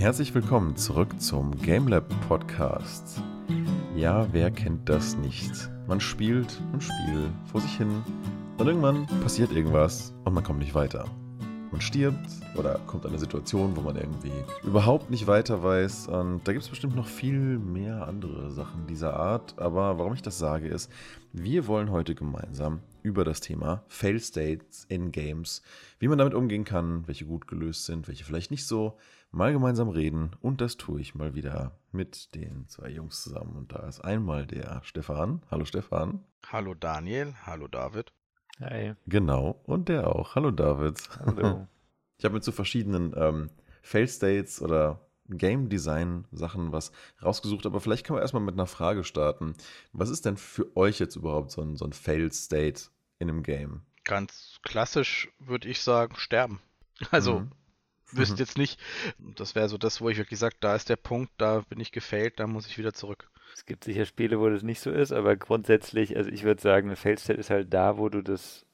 Herzlich willkommen zurück zum GameLab Podcast. Ja, wer kennt das nicht? Man spielt und spielt vor sich hin und irgendwann passiert irgendwas und man kommt nicht weiter. Man stirbt oder kommt eine Situation, wo man irgendwie überhaupt nicht weiter weiß. Und da gibt es bestimmt noch viel mehr andere Sachen dieser Art. Aber warum ich das sage, ist, wir wollen heute gemeinsam über das Thema Fail States in Games, wie man damit umgehen kann, welche gut gelöst sind, welche vielleicht nicht so, mal gemeinsam reden. Und das tue ich mal wieder mit den zwei Jungs zusammen. Und da ist einmal der Stefan. Hallo Stefan. Hallo Daniel. Hallo David. Hi. Genau, und der auch. Hallo David. Hallo. Ich habe mir zu verschiedenen ähm, Fail-States oder Game Design Sachen was rausgesucht, aber vielleicht können wir erstmal mit einer Frage starten. Was ist denn für euch jetzt überhaupt so ein, so ein Fail State in einem Game? Ganz klassisch würde ich sagen, sterben. Also, mhm. wüsste mhm. jetzt nicht, das wäre so das, wo ich wirklich sage, da ist der Punkt, da bin ich gefailt, da muss ich wieder zurück. Es gibt sicher Spiele, wo das nicht so ist, aber grundsätzlich, also ich würde sagen, eine Fail-State ist halt da, wo du das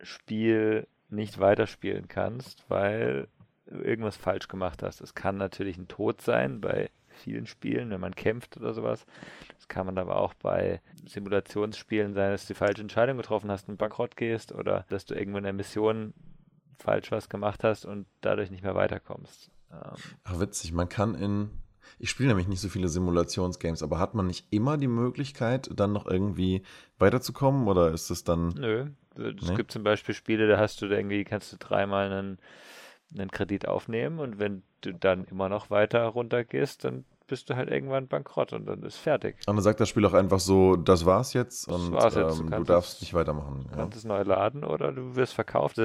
Spiel nicht weiterspielen kannst, weil du irgendwas falsch gemacht hast. Es kann natürlich ein Tod sein bei vielen Spielen, wenn man kämpft oder sowas. Das kann man aber auch bei Simulationsspielen sein, dass du die falsche Entscheidung getroffen hast und bankrott gehst oder dass du irgendwo in der Mission falsch was gemacht hast und dadurch nicht mehr weiterkommst. Ähm, Ach, witzig, man kann in ich spiele nämlich nicht so viele Simulationsgames, aber hat man nicht immer die Möglichkeit, dann noch irgendwie weiterzukommen oder ist es dann. Nö. Es nee? gibt zum Beispiel Spiele, da hast du irgendwie, kannst du dreimal einen, einen Kredit aufnehmen und wenn du dann immer noch weiter runtergehst, dann bist du halt irgendwann bankrott und dann ist fertig. Und dann sagt das Spiel auch einfach so, das war's jetzt das und war's jetzt. Ähm, du, du, darfst es, nicht weitermachen. Du kannst es neu laden oder du wirst verkauft.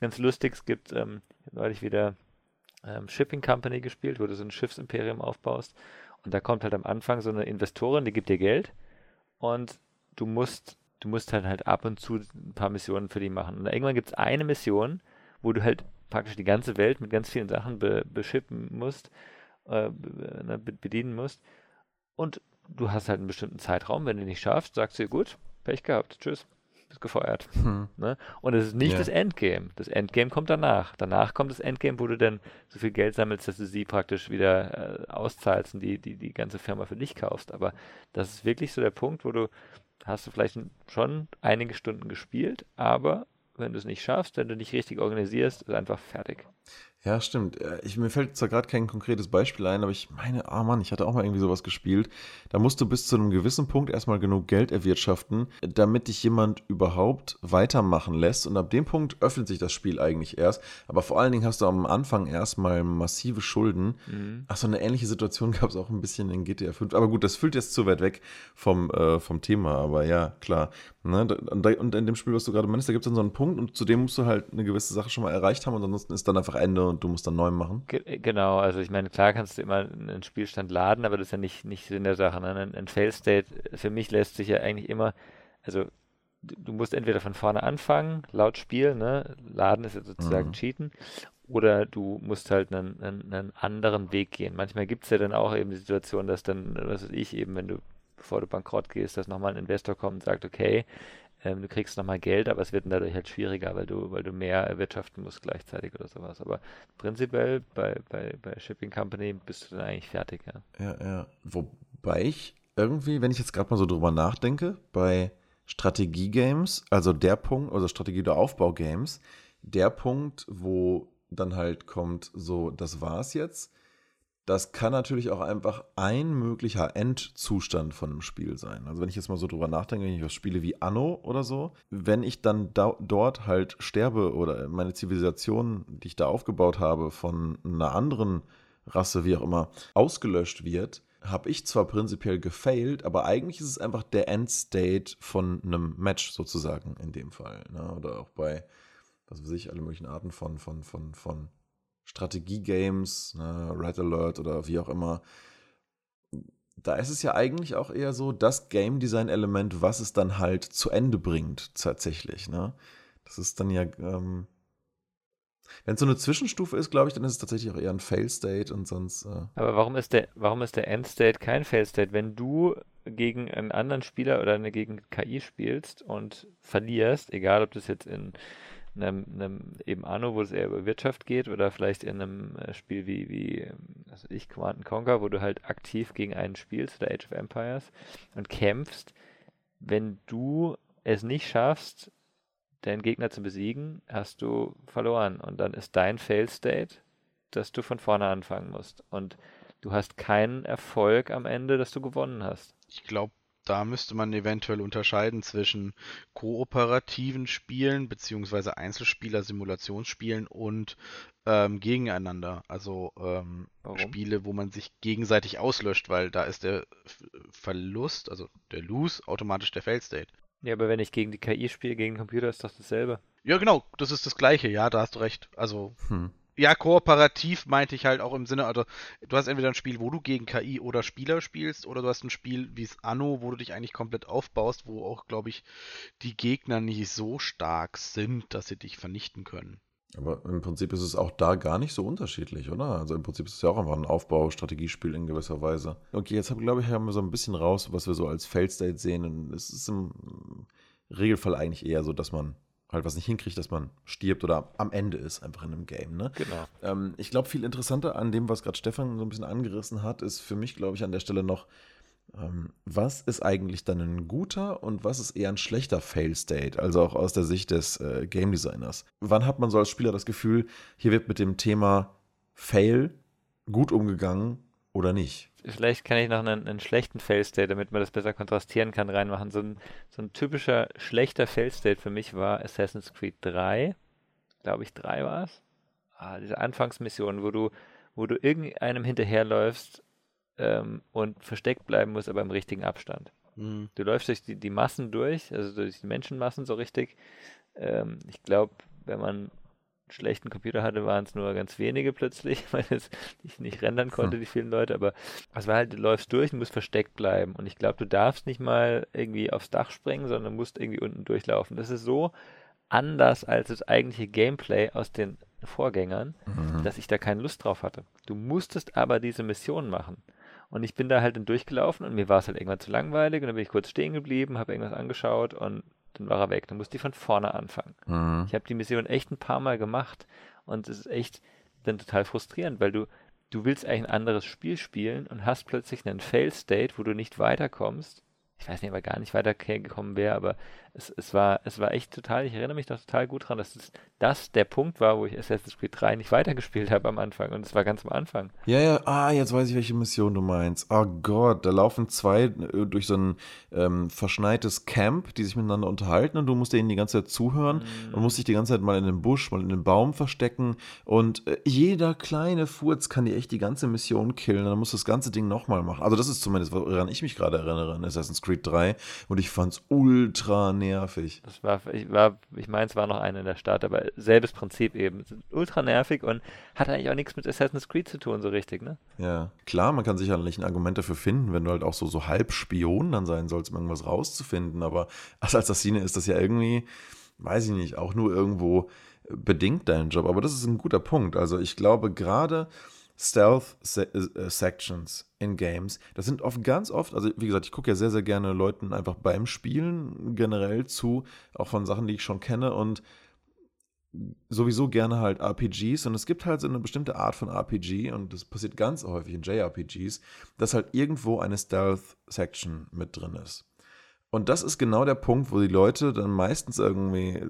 Ganz lustig, es gibt ähm, neulich wieder ähm, Shipping Company gespielt, wo du so ein Schiffsimperium aufbaust. Und da kommt halt am Anfang so eine Investorin, die gibt dir Geld und du musst, du musst halt halt ab und zu ein paar Missionen für die machen. Und irgendwann gibt es eine Mission, wo du halt praktisch die ganze Welt mit ganz vielen Sachen be, beschippen musst, äh, be, bedienen musst. Und du hast halt einen bestimmten Zeitraum. Wenn du nicht schaffst, sagst du, gut, Pech gehabt, tschüss bist gefeuert. Hm. Ne? Und es ist nicht ja. das Endgame. Das Endgame kommt danach. Danach kommt das Endgame, wo du dann so viel Geld sammelst, dass du sie praktisch wieder äh, auszahlst und die, die, die ganze Firma für dich kaufst. Aber das ist wirklich so der Punkt, wo du hast du vielleicht schon einige Stunden gespielt, aber wenn du es nicht schaffst, wenn du nicht richtig organisierst, ist einfach fertig. Ja, stimmt. Äh, ich, mir fällt zwar gerade kein konkretes Beispiel ein, aber ich meine, ah oh Mann, ich hatte auch mal irgendwie sowas gespielt. Da musst du bis zu einem gewissen Punkt erstmal genug Geld erwirtschaften, damit dich jemand überhaupt weitermachen lässt. Und ab dem Punkt öffnet sich das Spiel eigentlich erst. Aber vor allen Dingen hast du am Anfang erstmal massive Schulden. Mhm. Ach, so eine ähnliche Situation gab es auch ein bisschen in GTA 5. Aber gut, das fühlt jetzt zu weit weg vom, äh, vom Thema. Aber ja, klar. Ne? Und in dem Spiel, was du gerade meinst, da gibt es dann so einen Punkt und zu dem musst du halt eine gewisse Sache schon mal erreicht haben und ansonsten ist dann einfach Ende und du musst dann neu machen. Ge genau, also ich meine, klar kannst du immer einen Spielstand laden, aber das ist ja nicht, nicht Sinn der Sache. Ne? Ein, ein Fail-State für mich lässt sich ja eigentlich immer, also du musst entweder von vorne anfangen, laut Spiel, ne? Laden ist ja sozusagen mhm. Cheaten, oder du musst halt einen, einen, einen anderen Weg gehen. Manchmal gibt es ja dann auch eben die Situation, dass dann, was weiß ich, eben, wenn du bevor du bankrott gehst, dass nochmal ein Investor kommt und sagt, okay, ähm, du kriegst nochmal Geld, aber es wird dadurch halt schwieriger, weil du, weil du mehr erwirtschaften musst gleichzeitig oder sowas. Aber prinzipiell bei, bei, bei Shipping Company bist du dann eigentlich fertig, ja. Ja, ja. Wobei ich irgendwie, wenn ich jetzt gerade mal so drüber nachdenke, bei Strategie-Games, also der Punkt, also Strategie- oder Aufbau-Games, der Punkt, wo dann halt kommt, so, das war's jetzt, das kann natürlich auch einfach ein möglicher Endzustand von einem Spiel sein. Also wenn ich jetzt mal so drüber nachdenke, wenn ich was spiele wie Anno oder so, wenn ich dann da, dort halt sterbe oder meine Zivilisation, die ich da aufgebaut habe, von einer anderen Rasse, wie auch immer, ausgelöscht wird, habe ich zwar prinzipiell gefailt, aber eigentlich ist es einfach der Endstate von einem Match sozusagen in dem Fall. Ne? Oder auch bei, was weiß ich, alle möglichen Arten von, von, von, von Strategie-Games, ne, Red Alert oder wie auch immer, da ist es ja eigentlich auch eher so das Game Design-Element, was es dann halt zu Ende bringt, tatsächlich. Ne? Das ist dann ja, ähm, wenn es so eine Zwischenstufe ist, glaube ich, dann ist es tatsächlich auch eher ein Fail-State und sonst. Äh Aber warum ist der, der End-State kein Fail-State? Wenn du gegen einen anderen Spieler oder eine gegen KI spielst und verlierst, egal ob das jetzt in einem, einem eben Anno, wo es eher über Wirtschaft geht, oder vielleicht in einem äh, Spiel wie, wie also ich, Command Conquer, wo du halt aktiv gegen einen spielst, oder Age of Empires, und kämpfst, wenn du es nicht schaffst, deinen Gegner zu besiegen, hast du verloren. Und dann ist dein Fail State, dass du von vorne anfangen musst. Und du hast keinen Erfolg am Ende, dass du gewonnen hast. Ich glaube, da müsste man eventuell unterscheiden zwischen kooperativen Spielen beziehungsweise Einzelspieler-Simulationsspielen und ähm, gegeneinander. Also ähm, Spiele, wo man sich gegenseitig auslöscht, weil da ist der Verlust, also der Lose, automatisch der Fail-State. Ja, aber wenn ich gegen die KI spiele, gegen den Computer, ist doch dasselbe. Ja, genau, das ist das Gleiche, ja, da hast du recht. Also, hm. Ja, kooperativ meinte ich halt auch im Sinne, also, du hast entweder ein Spiel, wo du gegen KI oder Spieler spielst, oder du hast ein Spiel wie es Anno, wo du dich eigentlich komplett aufbaust, wo auch, glaube ich, die Gegner nicht so stark sind, dass sie dich vernichten können. Aber im Prinzip ist es auch da gar nicht so unterschiedlich, oder? Also im Prinzip ist es ja auch einfach ein Aufbau-Strategiespiel in gewisser Weise. Okay, jetzt glaube ich, haben wir so ein bisschen raus, was wir so als Fail-State sehen. Und es ist im Regelfall eigentlich eher so, dass man halt was nicht hinkriegt, dass man stirbt oder am Ende ist, einfach in einem Game. Ne? Genau. Ähm, ich glaube, viel interessanter an dem, was gerade Stefan so ein bisschen angerissen hat, ist für mich, glaube ich, an der Stelle noch, ähm, was ist eigentlich dann ein guter und was ist eher ein schlechter Fail-State, also auch aus der Sicht des äh, Game Designers. Wann hat man so als Spieler das Gefühl, hier wird mit dem Thema Fail gut umgegangen oder nicht? Vielleicht kann ich noch einen, einen schlechten Fail-State, damit man das besser kontrastieren kann, reinmachen. So ein, so ein typischer schlechter Fail-State für mich war Assassin's Creed 3. Glaube ich, 3 war es. Ah, diese Anfangsmission, wo du, wo du irgendeinem hinterherläufst ähm, und versteckt bleiben muss, aber im richtigen Abstand. Mhm. Du läufst durch die, die Massen durch, also durch die Menschenmassen so richtig. Ähm, ich glaube, wenn man einen schlechten Computer hatte, waren es nur ganz wenige plötzlich, weil es nicht, nicht rendern konnte, hm. die vielen Leute, aber es war halt, du läufst durch und musst versteckt bleiben. Und ich glaube, du darfst nicht mal irgendwie aufs Dach springen, sondern musst irgendwie unten durchlaufen. Das ist so anders als das eigentliche Gameplay aus den Vorgängern, mhm. dass ich da keine Lust drauf hatte. Du musstest aber diese Mission machen. Und ich bin da halt dann durchgelaufen und mir war es halt irgendwann zu langweilig und dann bin ich kurz stehen geblieben, habe irgendwas angeschaut und dann war er weg. Dann musste ich von vorne anfangen. Mhm. Ich habe die Mission echt ein paar Mal gemacht und es ist echt dann total frustrierend, weil du, du willst eigentlich ein anderes Spiel spielen und hast plötzlich einen Fail-State, wo du nicht weiterkommst ich weiß nicht, ob er gar nicht weitergekommen wäre, aber es, es, war, es war echt total, ich erinnere mich noch total gut dran, dass es, das der Punkt war, wo ich Assassin's Creed 3 nicht weitergespielt habe am Anfang und es war ganz am Anfang. Ja, ja, ah, jetzt weiß ich, welche Mission du meinst. Oh Gott, da laufen zwei äh, durch so ein ähm, verschneites Camp, die sich miteinander unterhalten und du musst denen die ganze Zeit zuhören mm. und musst dich die ganze Zeit mal in den Busch, mal in den Baum verstecken und äh, jeder kleine Furz kann dir echt die ganze Mission killen, dann musst du das ganze Ding nochmal machen. Also das ist zumindest, woran ich mich gerade erinnere in Assassin's Creed Creed 3 und ich fand es ultra nervig. Das war, ich, war, ich meine, es war noch eine in der Stadt, aber selbes Prinzip eben. Ultra nervig und hat eigentlich auch nichts mit Assassin's Creed zu tun, so richtig, ne? Ja, klar, man kann sicherlich ein Argument dafür finden, wenn du halt auch so, so halb Spion dann sein sollst, um irgendwas rauszufinden, aber als Assassine ist das ja irgendwie, weiß ich nicht, auch nur irgendwo bedingt dein Job. Aber das ist ein guter Punkt. Also ich glaube gerade Stealth-Sections äh, in Games. Das sind oft ganz oft, also wie gesagt, ich gucke ja sehr, sehr gerne Leuten einfach beim Spielen generell zu, auch von Sachen, die ich schon kenne und sowieso gerne halt RPGs und es gibt halt so eine bestimmte Art von RPG und das passiert ganz häufig in JRPGs, dass halt irgendwo eine Stealth-Section mit drin ist. Und das ist genau der Punkt, wo die Leute dann meistens irgendwie,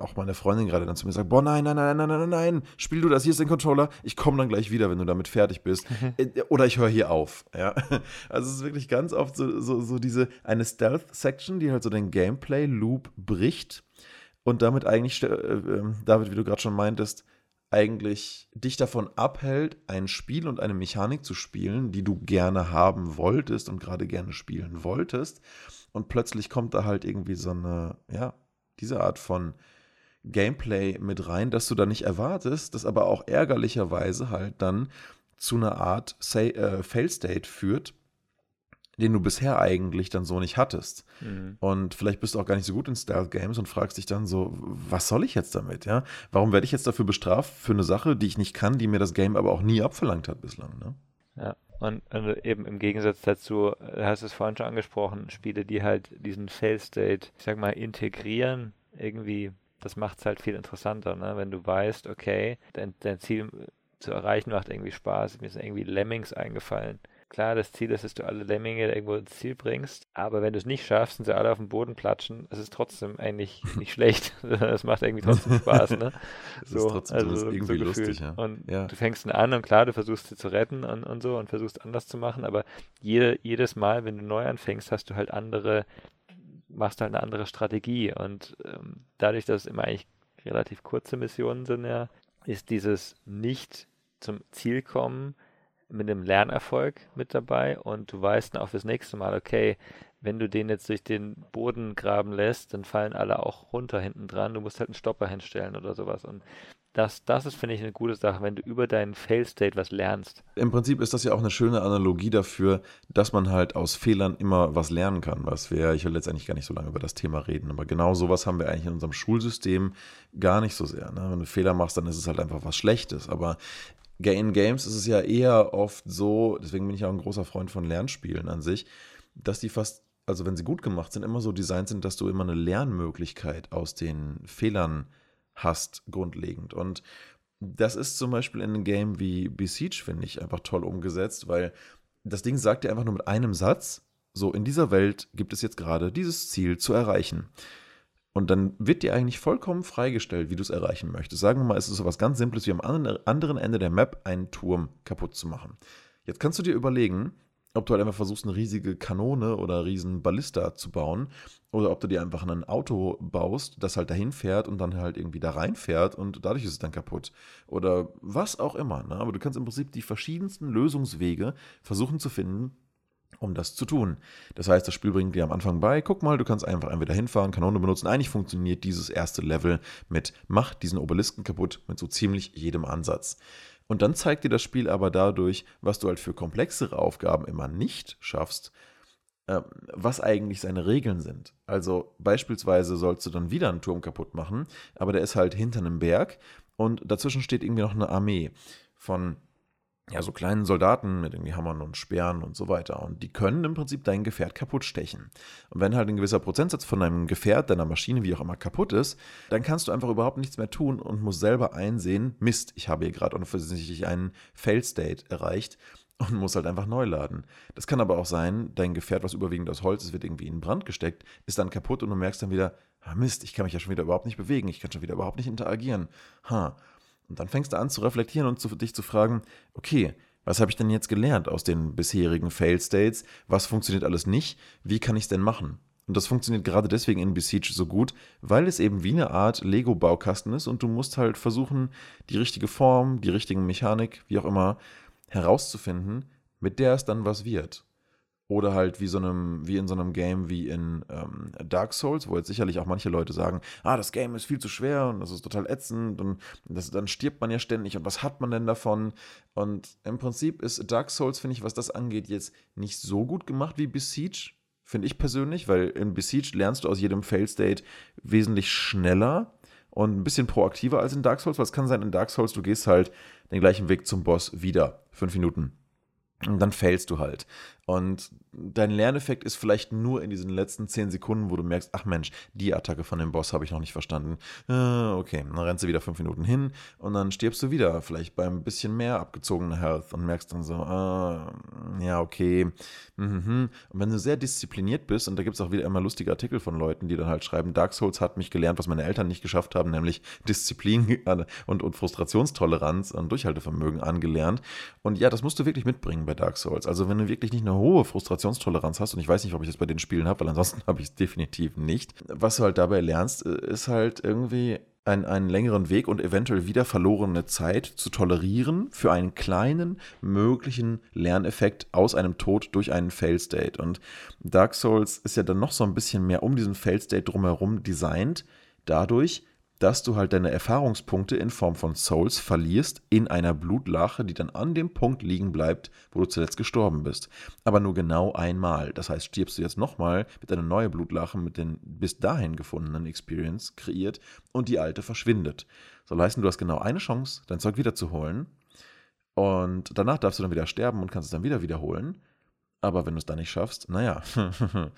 auch meine Freundin gerade dann zu mir sagt, boah, nein, nein, nein, nein, nein, nein, nein, spiel du das, hier ist dein Controller, ich komme dann gleich wieder, wenn du damit fertig bist. Äh, oder ich höre hier auf. Ja? Also es ist wirklich ganz oft so, so, so diese, eine Stealth-Section, die halt so den Gameplay-Loop bricht und damit eigentlich, äh, äh, David, wie du gerade schon meintest, eigentlich dich davon abhält, ein Spiel und eine Mechanik zu spielen, die du gerne haben wolltest und gerade gerne spielen wolltest und plötzlich kommt da halt irgendwie so eine, ja, diese Art von Gameplay mit rein, dass du da nicht erwartest, das aber auch ärgerlicherweise halt dann zu einer Art äh, Fail-State führt, den du bisher eigentlich dann so nicht hattest. Mhm. Und vielleicht bist du auch gar nicht so gut in Stealth-Games und fragst dich dann so, was soll ich jetzt damit, ja? Warum werde ich jetzt dafür bestraft für eine Sache, die ich nicht kann, die mir das Game aber auch nie abverlangt hat bislang, ne? Ja. Und, und, eben im Gegensatz dazu, du hast es vorhin schon angesprochen, Spiele, die halt diesen Fail State, ich sag mal, integrieren, irgendwie Das macht es halt viel interessanter, ne? wenn du weißt, okay, dein, dein Ziel zu erreichen macht irgendwie Spaß. Mir sind irgendwie Lemmings eingefallen. Klar, das Ziel ist, dass du alle Lemminge irgendwo ins Ziel bringst, aber wenn du es nicht schaffst und sie alle auf den Boden platschen, ist es trotzdem eigentlich nicht schlecht. Es macht irgendwie trotzdem Spaß, ne? so, ist trotzdem also so irgendwie so lustig, ja. Und ja. du fängst ihn an und klar, du versuchst sie zu retten und, und so und versuchst anders zu machen, aber jede, jedes Mal, wenn du neu anfängst, hast du halt andere, machst halt eine andere Strategie und ähm, dadurch, dass es immer eigentlich relativ kurze Missionen sind, ja, ist dieses nicht zum Ziel kommen, mit einem Lernerfolg mit dabei und du weißt dann auch fürs nächste Mal, okay, wenn du den jetzt durch den Boden graben lässt, dann fallen alle auch runter hinten dran. Du musst halt einen Stopper hinstellen oder sowas. Und das, das ist, finde ich, eine gute Sache, wenn du über deinen Fail-State was lernst. Im Prinzip ist das ja auch eine schöne Analogie dafür, dass man halt aus Fehlern immer was lernen kann. Was wir, ich will letztendlich gar nicht so lange über das Thema reden, aber genau sowas haben wir eigentlich in unserem Schulsystem gar nicht so sehr. Ne? Wenn du Fehler machst, dann ist es halt einfach was Schlechtes. Aber in Games ist es ja eher oft so, deswegen bin ich auch ein großer Freund von Lernspielen an sich, dass die fast, also wenn sie gut gemacht sind, immer so designt sind, dass du immer eine Lernmöglichkeit aus den Fehlern hast, grundlegend. Und das ist zum Beispiel in einem Game wie Besiege, finde ich, einfach toll umgesetzt, weil das Ding sagt dir einfach nur mit einem Satz, so in dieser Welt gibt es jetzt gerade dieses Ziel zu erreichen. Und dann wird dir eigentlich vollkommen freigestellt, wie du es erreichen möchtest. Sagen wir mal, es ist so was ganz Simples wie am anderen Ende der Map einen Turm kaputt zu machen. Jetzt kannst du dir überlegen, ob du halt einfach versuchst, eine riesige Kanone oder eine riesen Ballista zu bauen oder ob du dir einfach ein Auto baust, das halt dahin fährt und dann halt irgendwie da reinfährt und dadurch ist es dann kaputt. Oder was auch immer. Ne? Aber du kannst im Prinzip die verschiedensten Lösungswege versuchen zu finden, um das zu tun. Das heißt, das Spiel bringt dir am Anfang bei, guck mal, du kannst einfach entweder hinfahren, Kanone benutzen. Eigentlich funktioniert dieses erste Level mit mach diesen Obelisken kaputt mit so ziemlich jedem Ansatz. Und dann zeigt dir das Spiel aber dadurch, was du halt für komplexere Aufgaben immer nicht schaffst, ähm, was eigentlich seine Regeln sind. Also beispielsweise sollst du dann wieder einen Turm kaputt machen, aber der ist halt hinter einem Berg und dazwischen steht irgendwie noch eine Armee von ja, so kleinen Soldaten mit irgendwie Hammern und Speeren und so weiter. Und die können im Prinzip dein Gefährt kaputt stechen. Und wenn halt ein gewisser Prozentsatz von deinem Gefährt, deiner Maschine, wie auch immer, kaputt ist, dann kannst du einfach überhaupt nichts mehr tun und musst selber einsehen, Mist, ich habe hier gerade offensichtlich einen Fail-State erreicht und muss halt einfach neu laden. Das kann aber auch sein, dein Gefährt, was überwiegend aus Holz ist, wird irgendwie in Brand gesteckt, ist dann kaputt und du merkst dann wieder, ah Mist, ich kann mich ja schon wieder überhaupt nicht bewegen, ich kann schon wieder überhaupt nicht interagieren. Ha. Und dann fängst du an zu reflektieren und zu, dich zu fragen, okay, was habe ich denn jetzt gelernt aus den bisherigen Fail-States? Was funktioniert alles nicht? Wie kann ich es denn machen? Und das funktioniert gerade deswegen in Besiege so gut, weil es eben wie eine Art Lego-Baukasten ist und du musst halt versuchen, die richtige Form, die richtige Mechanik, wie auch immer, herauszufinden, mit der es dann was wird. Oder halt wie, so einem, wie in so einem Game wie in ähm, Dark Souls, wo jetzt sicherlich auch manche Leute sagen, ah, das Game ist viel zu schwer und das ist total ätzend und das, dann stirbt man ja ständig und was hat man denn davon? Und im Prinzip ist Dark Souls, finde ich, was das angeht, jetzt nicht so gut gemacht wie Besiege, finde ich persönlich, weil in Besiege lernst du aus jedem Fail-State wesentlich schneller und ein bisschen proaktiver als in Dark Souls, weil es kann sein, in Dark Souls, du gehst halt den gleichen Weg zum Boss wieder, fünf Minuten. Und dann failst du halt. Und dein Lerneffekt ist vielleicht nur in diesen letzten 10 Sekunden, wo du merkst, ach Mensch, die Attacke von dem Boss habe ich noch nicht verstanden. Äh, okay, dann rennst du wieder 5 Minuten hin und dann stirbst du wieder, vielleicht beim bisschen mehr abgezogenen Health und merkst dann so, äh, ja, okay. Mhm. Und wenn du sehr diszipliniert bist, und da gibt es auch wieder immer lustige Artikel von Leuten, die dann halt schreiben, Dark Souls hat mich gelernt, was meine Eltern nicht geschafft haben, nämlich Disziplin und, und Frustrationstoleranz und Durchhaltevermögen angelernt. Und ja, das musst du wirklich mitbringen bei Dark Souls. Also wenn du wirklich nicht eine hohe Frustrationstoleranz hast, und ich weiß nicht, ob ich das bei den Spielen habe, weil ansonsten habe ich es definitiv nicht. Was du halt dabei lernst, äh, ist halt irgendwie einen, einen längeren Weg und eventuell wieder verlorene Zeit zu tolerieren für einen kleinen möglichen Lerneffekt aus einem Tod durch einen Fail-State. Und Dark Souls ist ja dann noch so ein bisschen mehr um diesen Fail-State drumherum designt, dadurch, dass du halt deine Erfahrungspunkte in Form von Souls verlierst in einer Blutlache, die dann an dem Punkt liegen bleibt, wo du zuletzt gestorben bist. Aber nur genau einmal. Das heißt, stirbst du jetzt nochmal, wird eine neue Blutlache mit den bis dahin gefundenen Experience kreiert und die alte verschwindet. Soll heißen, du hast genau eine Chance, dein Zeug wiederzuholen. Und danach darfst du dann wieder sterben und kannst es dann wieder wiederholen. Aber wenn du es dann nicht schaffst, naja.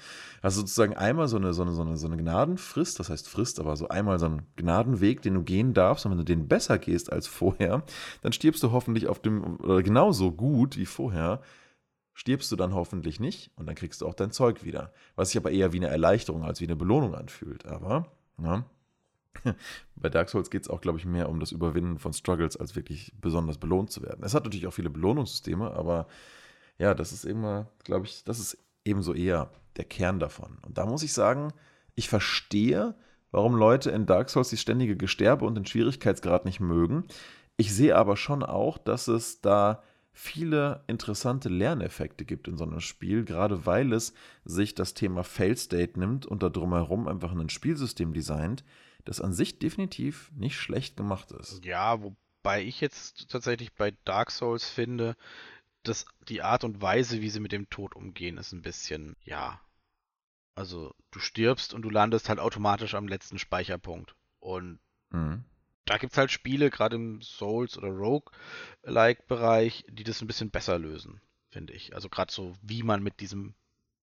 also sozusagen einmal so eine, so, eine, so, eine, Gnadenfrist, das heißt Frist, aber so einmal so einen Gnadenweg, den du gehen darfst. Und wenn du den besser gehst als vorher, dann stirbst du hoffentlich auf dem, oder genauso gut wie vorher, stirbst du dann hoffentlich nicht und dann kriegst du auch dein Zeug wieder. Was sich aber eher wie eine Erleichterung als wie eine Belohnung anfühlt. Aber, ja. Bei Dark Souls geht es auch, glaube ich, mehr um das Überwinden von Struggles, als wirklich besonders belohnt zu werden. Es hat natürlich auch viele Belohnungssysteme, aber ja, das ist immer, glaube ich, das ist ebenso eher der Kern davon. Und da muss ich sagen, ich verstehe, warum Leute in Dark Souls die ständige Gesterbe und den Schwierigkeitsgrad nicht mögen. Ich sehe aber schon auch, dass es da viele interessante Lerneffekte gibt in so einem Spiel, gerade weil es sich das Thema Fail State nimmt und da drumherum einfach ein Spielsystem designt, das an sich definitiv nicht schlecht gemacht ist. Ja, wobei ich jetzt tatsächlich bei Dark Souls finde, das, die Art und Weise, wie sie mit dem Tod umgehen, ist ein bisschen, ja. Also, du stirbst und du landest halt automatisch am letzten Speicherpunkt. Und mhm. da gibt es halt Spiele, gerade im Souls- oder Rogue-like-Bereich, die das ein bisschen besser lösen, finde ich. Also, gerade so, wie man mit diesem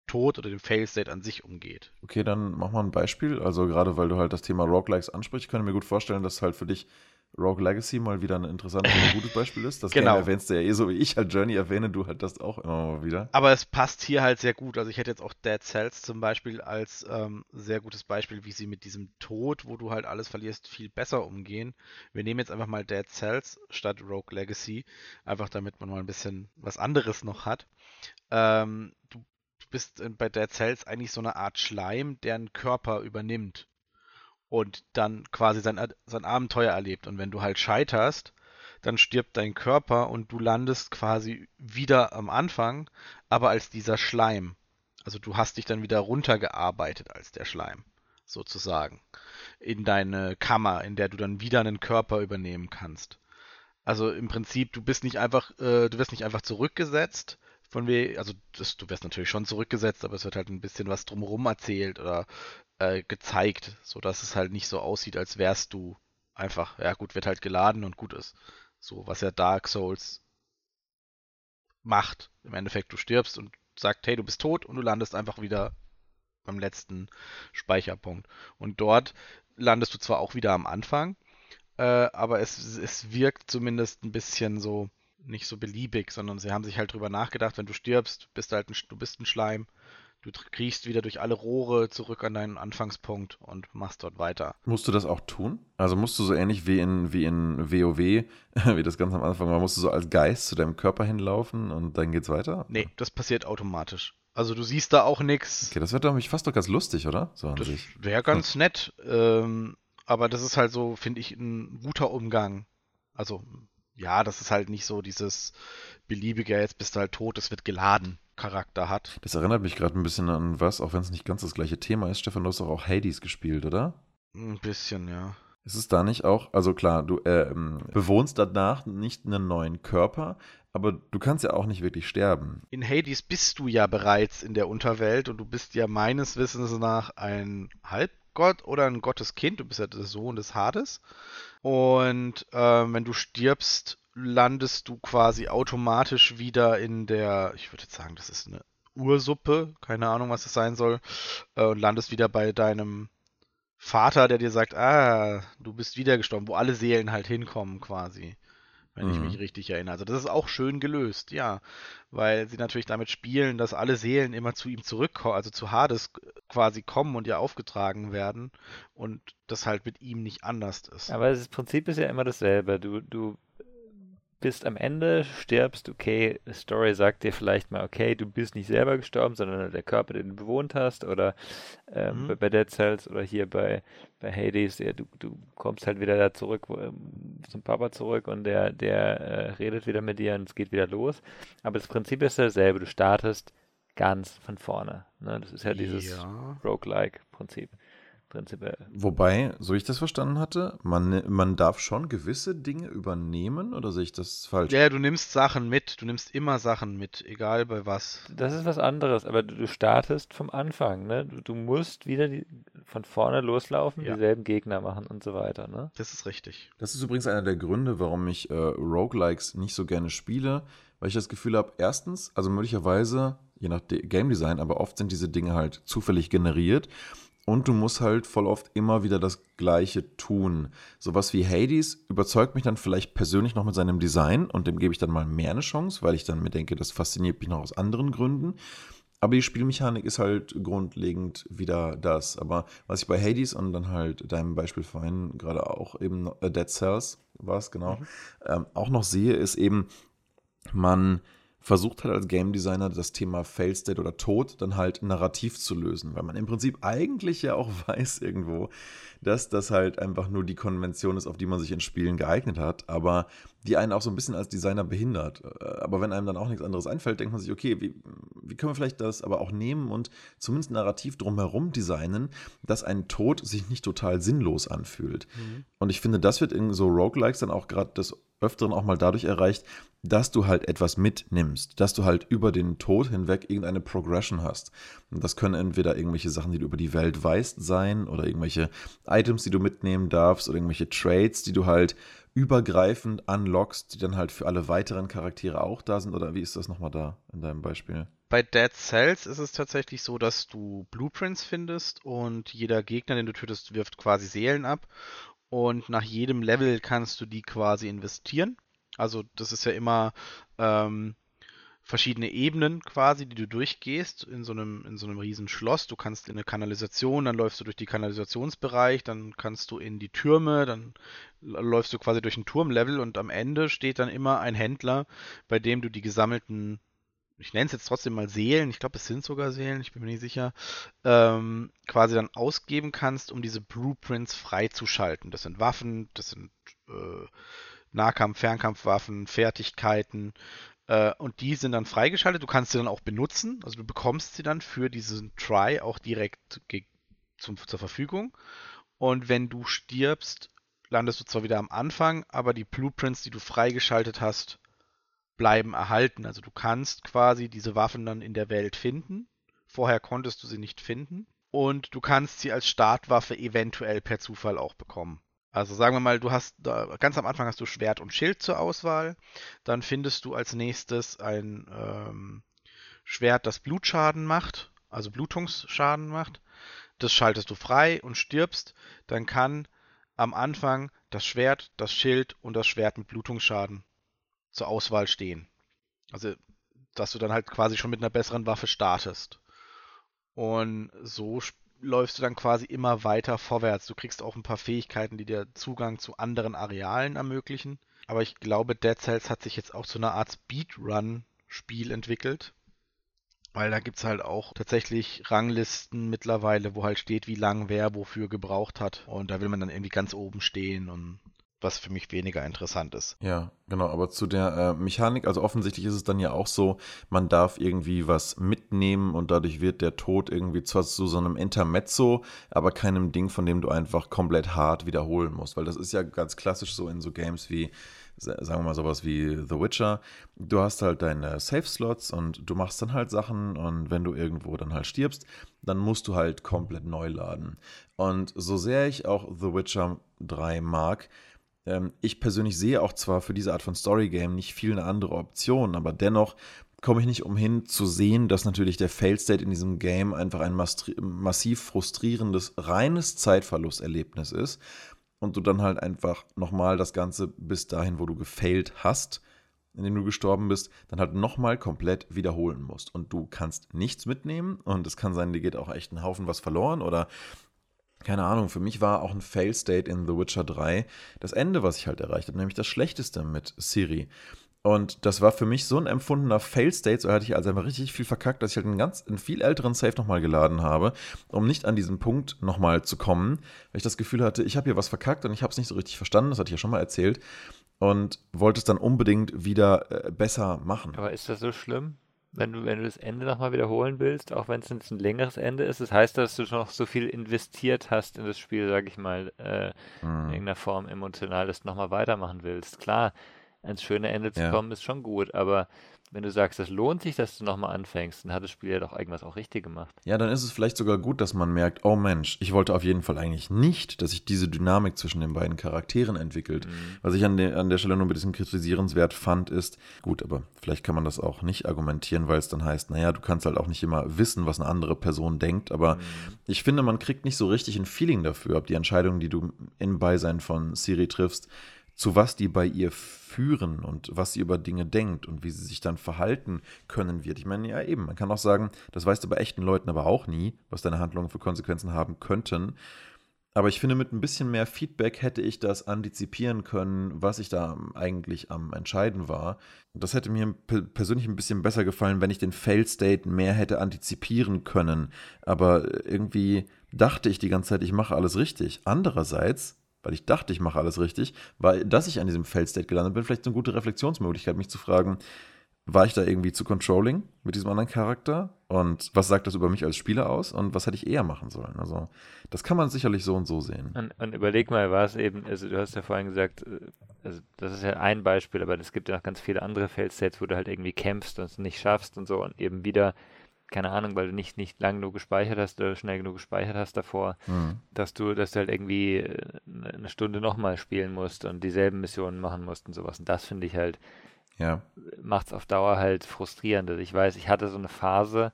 Tod oder dem Fail-State an sich umgeht. Okay, dann mach mal ein Beispiel. Also, gerade weil du halt das Thema Roguelikes ansprichst, kann ich mir gut vorstellen, dass halt für dich Rogue Legacy mal wieder ein interessantes und gutes Beispiel ist. Das genau. Game erwähnst du ja eh so, wie ich halt Journey erwähne, du halt das auch immer mal wieder. Aber es passt hier halt sehr gut. Also ich hätte jetzt auch Dead Cells zum Beispiel als ähm, sehr gutes Beispiel, wie sie mit diesem Tod, wo du halt alles verlierst, viel besser umgehen. Wir nehmen jetzt einfach mal Dead Cells statt Rogue Legacy, einfach damit man mal ein bisschen was anderes noch hat. Ähm, du bist bei Dead Cells eigentlich so eine Art Schleim, der einen Körper übernimmt und dann quasi sein, sein Abenteuer erlebt. Und wenn du halt scheiterst, dann stirbt dein Körper und du landest quasi wieder am Anfang, aber als dieser Schleim. Also du hast dich dann wieder runtergearbeitet als der Schleim, sozusagen. In deine Kammer, in der du dann wieder einen Körper übernehmen kannst. Also im Prinzip, du bist nicht einfach, äh, du wirst nicht einfach zurückgesetzt, von weh, also das, du wirst natürlich schon zurückgesetzt, aber es wird halt ein bisschen was drumherum erzählt oder äh, gezeigt, sodass es halt nicht so aussieht, als wärst du einfach, ja gut, wird halt geladen und gut ist. So, was ja Dark Souls macht. Im Endeffekt, du stirbst und sagst, hey, du bist tot und du landest einfach wieder beim letzten Speicherpunkt. Und dort landest du zwar auch wieder am Anfang, äh, aber es, es wirkt zumindest ein bisschen so nicht so beliebig, sondern sie haben sich halt drüber nachgedacht, wenn du stirbst, bist du halt ein, du bist ein Schleim, Du kriechst wieder durch alle Rohre zurück an deinen Anfangspunkt und machst dort weiter. Musst du das auch tun? Also musst du so ähnlich wie in, wie in WoW, wie das ganz am Anfang war, musst du so als Geist zu deinem Körper hinlaufen und dann geht's weiter? Nee, das passiert automatisch. Also du siehst da auch nichts. Okay, das wäre doch fast doch ganz lustig, oder? So das wäre ganz nett. Ähm, aber das ist halt so, finde ich, ein guter Umgang. Also, ja, das ist halt nicht so dieses beliebige, jetzt bist du halt tot, es wird geladen. Charakter hat. Das erinnert mich gerade ein bisschen an was, auch wenn es nicht ganz das gleiche Thema ist. Stefan, du hast doch auch Hades gespielt, oder? Ein bisschen, ja. Ist es da nicht auch, also klar, du äh, ähm, bewohnst danach nicht einen neuen Körper, aber du kannst ja auch nicht wirklich sterben. In Hades bist du ja bereits in der Unterwelt und du bist ja meines Wissens nach ein Halbgott oder ein Gotteskind. Du bist ja der Sohn des Hades. Und äh, wenn du stirbst, landest du quasi automatisch wieder in der, ich würde jetzt sagen, das ist eine Ursuppe, keine Ahnung, was es sein soll, äh, und landest wieder bei deinem Vater, der dir sagt, ah, du bist wieder gestorben, wo alle Seelen halt hinkommen quasi, wenn mhm. ich mich richtig erinnere. Also das ist auch schön gelöst, ja, weil sie natürlich damit spielen, dass alle Seelen immer zu ihm zurückkommen, also zu Hades quasi kommen und ja aufgetragen werden und das halt mit ihm nicht anders ist. Aber das Prinzip ist ja immer dasselbe. Du, du bist am Ende, stirbst, okay, Story sagt dir vielleicht mal, okay, du bist nicht selber gestorben, sondern der Körper, den du bewohnt hast, oder ähm, mhm. bei Dead Cells oder hier bei, bei Hades, ja, du, du kommst halt wieder da zurück, ähm, zum Papa zurück und der, der äh, redet wieder mit dir und es geht wieder los. Aber das Prinzip ist dasselbe, du startest ganz von vorne. Ne? Das ist ja dieses ja. Roguelike-Prinzip prinzipiell. Wobei, so ich das verstanden hatte, man, man darf schon gewisse Dinge übernehmen oder sehe ich das falsch? Ja, du nimmst Sachen mit, du nimmst immer Sachen mit, egal bei was. Das ist was anderes, aber du, startest vom Anfang, ne? Du, du musst wieder die, von vorne loslaufen, Ja. dieselben Gegner machen und so weiter. Ne? Das ist richtig. Das ist übrigens einer der Gründe, warum ich äh, Roguelikes nicht so gerne spiele, weil ich das Gefühl habe, erstens, also möglicherweise, je nach Game Design, aber oft sind diese Dinge halt zufällig generiert und du musst halt voll oft immer wieder das Gleiche tun. Sowas wie Hades überzeugt mich dann vielleicht persönlich noch mit seinem Design und dem gebe ich dann mal mehr eine Chance, weil ich dann mir denke, das fasziniert mich noch aus anderen Gründen. Aber die Spielmechanik ist halt grundlegend wieder das. Aber was ich bei Hades und dann halt deinem Beispiel vorhin gerade auch eben äh, Dead Cells war es, genau, ähm, auch noch sehe, ist eben, man versucht halt als Game Designer das Thema Fail State oder Tod dann halt narrativ zu lösen, weil man im Prinzip eigentlich ja auch weiß irgendwo, dass das halt einfach nur die Konvention ist, auf die man sich in Spielen geeignet hat, aber die einen auch so ein bisschen als Designer behindert. Äh, Aber wenn einem dann auch nichts anderes einfällt, denkt man sich, okay, wie, wie können wir vielleicht das aber auch nehmen und zumindest narrativ drumherum designen, dass ein Tod sich nicht total sinnlos anfühlt. Und ich finde, das wird in so Roguelikes dann auch gerade des Öfteren auch mal dadurch erreicht, dass du halt etwas mitnimmst, dass du halt über den Tod hinweg irgendeine Progression hast. Und das können entweder irgendwelche Sachen, die du über die Welt weißt, sein oder irgendwelche Items, die du mitnehmen darfst oder irgendwelche Trades, die du halt übergreifend unlockst, die dann halt für alle weiteren Charaktere auch da sind. Oder wie ist das nochmal da in deinem Beispiel? Bei Dead Cells ist es tatsächlich so, dass du Blueprints findest und jeder Gegner, den du tötest, wirft quasi Seelen ab. Und nach jedem Level kannst du die quasi investieren. Also das ist ja immer ähm, verschiedene Ebenen quasi, die du durchgehst in so einem, in so einem riesen Schloss. Du kannst in eine Kanalisation, dann läufst du durch die Kanalisationsbereich, dann kannst du in die Türme, dann läufst du quasi durch ein Turmlevel und am Ende steht dann immer ein Händler, bei dem du die gesammelten, ich nenne es jetzt trotzdem mal Seelen, ich glaube es sind sogar Seelen, ich bin mir nicht sicher, ähm, quasi dann ausgeben kannst, um diese Blueprints freizuschalten. Das sind Waffen, das sind äh, Nahkampf, Fernkampfwaffen, Fertigkeiten, äh, und die sind dann freigeschaltet. Du kannst sie dann auch benutzen. Also du bekommst sie dann für diesen Try auch direkt zum, zur Verfügung. Und wenn du stirbst, landest du zwar wieder am Anfang, aber die Blueprints, die du freigeschaltet hast, bleiben erhalten. Also du kannst quasi diese Waffen dann in der Welt finden. Vorher konntest du sie nicht finden. Und du kannst sie als Startwaffe eventuell per Zufall auch bekommen. Also sagen wir mal, du hast ganz am Anfang hast du Schwert und Schild zur Auswahl. Dann findest du als nächstes ein ähm, Schwert, das Blutschaden macht, also Blutungsschaden macht. Das schaltest du frei und stirbst. Dann kann am Anfang das Schwert, das Schild und das Schwert mit Blutungsschaden zur Auswahl stehen. Also, dass du dann halt quasi schon mit einer besseren Waffe startest. Und so läufst du dann quasi immer weiter vorwärts. Du kriegst auch ein paar Fähigkeiten, die dir Zugang zu anderen Arealen ermöglichen. Aber ich glaube, Dead Cells hat sich jetzt auch zu einer Art Speedrun-Spiel entwickelt. Weil da gibt's halt auch tatsächlich Ranglisten mittlerweile, wo halt steht, wie lang wer wofür gebraucht hat. Und da will man dann irgendwie ganz oben stehen und was für mich weniger interessant ist. Ja, genau, aber zu der äh, Mechanik, also offensichtlich ist es dann ja auch so, man darf irgendwie was mitnehmen und dadurch wird der Tod irgendwie zwar zu so einem Intermezzo, aber keinem Ding, von dem du einfach komplett hart wiederholen musst, weil das ist ja ganz klassisch so in so Games wie, sa- sagen wir mal sowas wie The Witcher, du hast halt deine Safe-Slots und du machst dann halt Sachen und wenn du irgendwo dann halt stirbst, dann musst du halt komplett neu laden. Und so sehr ich auch The Witcher 3 mag, ähm, ich persönlich sehe auch zwar für diese Art von Story-Game nicht viel eine andere Option, aber dennoch komme ich nicht umhin zu sehen, dass natürlich der Fail-State in diesem Game einfach ein massiv frustrierendes, reines Zeitverlusterlebnis ist und du dann halt einfach nochmal das Ganze bis dahin, wo du gefailt hast, indem du gestorben bist, dann halt nochmal komplett wiederholen musst. Und du kannst nichts mitnehmen und es kann sein, dir geht auch echt ein Haufen was verloren oder keine Ahnung, für mich war auch ein Fail-State in The Witcher 3 das Ende, was ich halt erreicht habe, nämlich das Schlechteste mit Siri. Und das war für mich so ein empfundener Fail-State, so hatte ich also einfach richtig viel verkackt, dass ich halt einen ganz, einen viel älteren Save nochmal geladen habe, um nicht an diesen Punkt nochmal zu kommen, weil ich das Gefühl hatte, ich habe hier was verkackt und ich habe es nicht so richtig verstanden, das hatte ich ja schon mal erzählt, und wollte es dann unbedingt wieder äh, besser machen. Aber ist das so schlimm, wenn du, wenn du das Ende nochmal wiederholen willst, auch wenn es jetzt ein längeres Ende ist? Das heißt, dass du noch so viel investiert hast in das Spiel, sag ich mal, äh, in Hm. irgendeiner Form emotional, dass du nochmal weitermachen willst. Klar, ans schöne Ende zu ja. kommen, ist schon gut. Aber wenn du sagst, es lohnt sich, dass du nochmal anfängst, dann hat das Spiel ja doch irgendwas auch richtig gemacht. Ja, dann ist es vielleicht sogar gut, dass man merkt, oh Mensch, ich wollte auf jeden Fall eigentlich nicht, dass sich diese Dynamik zwischen den beiden Charakteren entwickelt. Mhm. Was ich an, de an der Stelle nur ein bisschen kritisierenswert fand, ist, gut, aber vielleicht kann man das auch nicht argumentieren, weil es dann heißt, naja, du kannst halt auch nicht immer wissen, was eine andere Person denkt, aber mhm. ich finde, man kriegt nicht so richtig ein Feeling dafür, ob die Entscheidungen, die du im Beisein von Siri triffst, zu was die bei ihr führen und was sie über Dinge denkt und wie sie sich dann verhalten können wird. Ich meine, ja eben, man kann auch sagen, das weißt du bei echten Leuten aber auch nie, was deine Handlungen für Konsequenzen haben könnten. Aber ich finde, mit ein bisschen mehr Feedback hätte ich das antizipieren können, was ich da eigentlich am Entscheiden war. Das hätte mir persönlich ein bisschen besser gefallen, wenn ich den Fail-State mehr hätte antizipieren können. Aber irgendwie dachte ich die ganze Zeit, ich mache alles richtig. Andererseits weil ich dachte, ich mache alles richtig, weil, dass ich an diesem Fail-State gelandet bin, vielleicht eine gute Reflexionsmöglichkeit, mich zu fragen, war ich da irgendwie zu controlling mit diesem anderen Charakter? Und was sagt das über mich als Spieler aus? Und was hätte ich eher machen sollen? Also, das kann man sicherlich so und so sehen. Und, und überleg mal, war es eben, also du hast ja vorhin gesagt, äh, also das ist ja ein Beispiel, aber es gibt ja noch ganz viele andere Fail-States, wo du halt irgendwie kämpfst und es nicht schaffst und so und eben wieder keine Ahnung, weil du nicht, nicht lang genug gespeichert hast oder schnell genug gespeichert hast davor, mhm. dass du, dass du halt irgendwie äh, eine Stunde nochmal spielen musst und dieselben Missionen machen musst und sowas. Und das finde ich halt, ja. macht es auf Dauer halt frustrierend. Also ich weiß, ich hatte so eine Phase,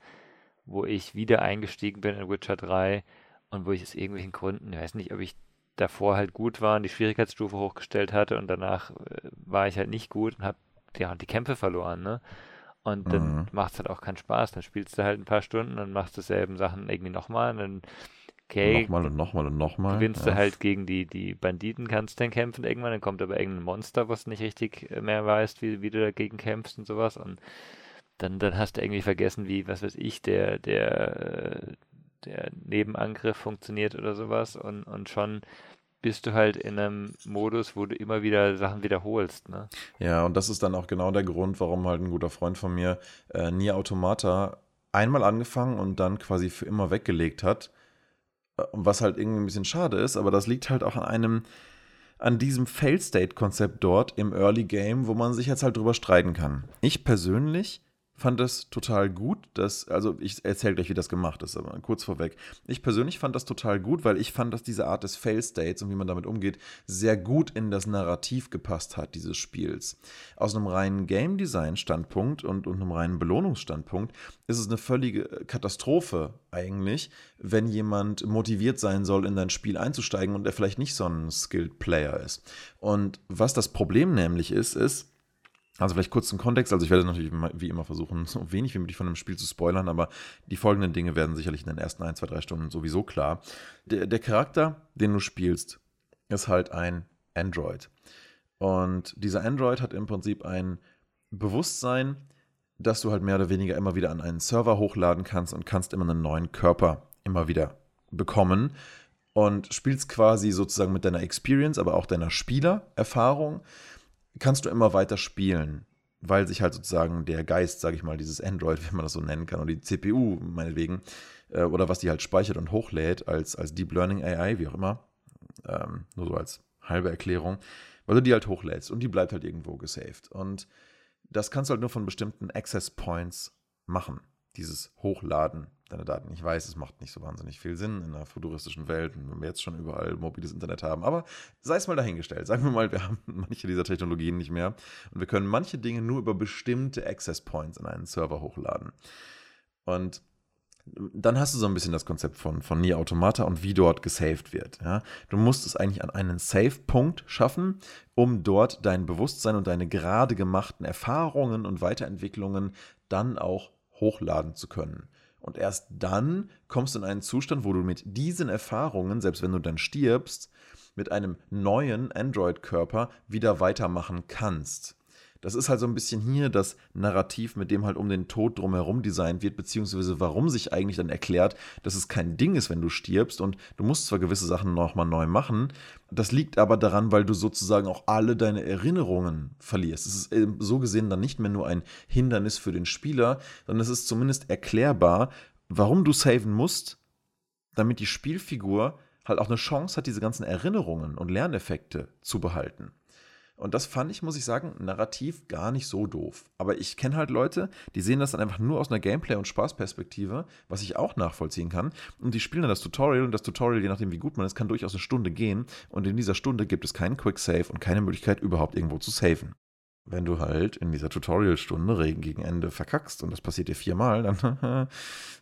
wo ich wieder eingestiegen bin in Witcher 3 und wo ich aus irgendwelchen Gründen, ich weiß nicht, ob ich davor halt gut war und die Schwierigkeitsstufe hochgestellt hatte und danach äh, war ich halt nicht gut und habe ja, die Kämpfe verloren, ne? Und dann mhm. macht es halt auch keinen Spaß. Dann spielst du halt ein paar Stunden und machst dieselben Sachen irgendwie nochmal. Und dann, okay. Nochmal und nochmal und nochmal. Gewinnst ja. du halt gegen die, die Banditen, kannst dann kämpfen irgendwann. Dann kommt aber irgendein Monster, was nicht richtig äh, mehr weißt, wie, wie du dagegen kämpfst und sowas. Und dann, dann hast du irgendwie vergessen, wie, was weiß ich, der, der, äh, der Nebenangriff funktioniert oder sowas. Und, und schon bist du halt in einem Modus, wo du immer wieder Sachen wiederholst. Ne? Ja, und das ist dann auch genau der Grund, warum halt ein guter Freund von mir äh, Nier Automata einmal angefangen und dann quasi für immer weggelegt hat. Äh, was halt irgendwie ein bisschen schade ist, aber das liegt halt auch an einem, an diesem Fail-State-Konzept dort im Early Game, wo man sich jetzt halt drüber streiten kann. Ich persönlich fand das total gut, dass, also ich erzähle gleich, wie das gemacht ist, aber kurz vorweg. Ich persönlich fand das total gut, weil ich fand, dass diese Art des Fail-States und wie man damit umgeht, sehr gut in das Narrativ gepasst hat, dieses Spiels. Aus einem reinen Game-Design-Standpunkt und, und einem reinen Belohnungsstandpunkt ist es eine völlige Katastrophe eigentlich, wenn jemand motiviert sein soll, in dein Spiel einzusteigen und er vielleicht nicht so ein Skilled Player ist. Und was das Problem nämlich ist, ist, also vielleicht kurz zum Kontext. Also ich werde natürlich wie immer versuchen, so wenig wie möglich von dem Spiel zu spoilern, aber die folgenden Dinge werden sicherlich in den ersten ein, zwei, drei Stunden sowieso klar. Der, der Charakter, den du spielst, ist halt ein Android. Und dieser Android hat im Prinzip ein Bewusstsein, dass du halt mehr oder weniger immer wieder an einen Server hochladen kannst und kannst immer einen neuen Körper immer wieder bekommen und spielst quasi sozusagen mit deiner Experience, aber auch deiner Spielererfahrung kannst du immer weiter spielen, weil sich halt sozusagen der Geist, sage ich mal, dieses Android, wenn man das so nennen kann, oder die CPU meinetwegen, äh, oder was die halt speichert und hochlädt als, als Deep Learning AI, wie auch immer, ähm, nur so als halbe Erklärung, weil du die halt hochlädst und die bleibt halt irgendwo gesaved. Und das kannst du halt nur von bestimmten Access Points machen, dieses Hochladen deine Daten. Ich weiß, es macht nicht so wahnsinnig viel Sinn in einer futuristischen Welt, wenn wir jetzt schon überall mobiles Internet haben. Aber sei es mal dahingestellt. Sagen wir mal, wir haben manche dieser Technologien nicht mehr und wir können manche Dinge nur über bestimmte Access Points in einen Server hochladen. Und dann hast du so ein bisschen das Konzept von, von Nier Automata und wie dort gesaved wird. Ja? Du musst es eigentlich an einen Save-Punkt schaffen, um dort dein Bewusstsein und deine gerade gemachten Erfahrungen und Weiterentwicklungen dann auch hochladen zu können. Und erst dann kommst du in einen Zustand, wo du mit diesen Erfahrungen, selbst wenn du dann stirbst, mit einem neuen Android-Körper wieder weitermachen kannst. Das ist halt so ein bisschen hier das Narrativ, mit dem halt um den Tod drumherum designt wird, beziehungsweise warum sich eigentlich dann erklärt, dass es kein Ding ist, wenn du stirbst und du musst zwar gewisse Sachen nochmal neu machen, das liegt aber daran, weil du sozusagen auch alle deine Erinnerungen verlierst. Es ist so gesehen dann nicht mehr nur ein Hindernis für den Spieler, sondern es ist zumindest erklärbar, warum du saven musst, damit die Spielfigur halt auch eine Chance hat, diese ganzen Erinnerungen und Lerneffekte zu behalten. Und das fand ich, muss ich sagen, narrativ gar nicht so doof. Aber ich kenne halt Leute, die sehen das dann einfach nur aus einer Gameplay- und Spaßperspektive, was ich auch nachvollziehen kann. Und die spielen dann das Tutorial und das Tutorial, je nachdem wie gut man ist, kann durchaus eine Stunde gehen. Und in dieser Stunde gibt es keinen Quick Save und keine Möglichkeit, überhaupt irgendwo zu saven. Wenn du halt in dieser Tutorial-Stunde Regen gegen Ende verkackst und das passiert dir viermal, dann,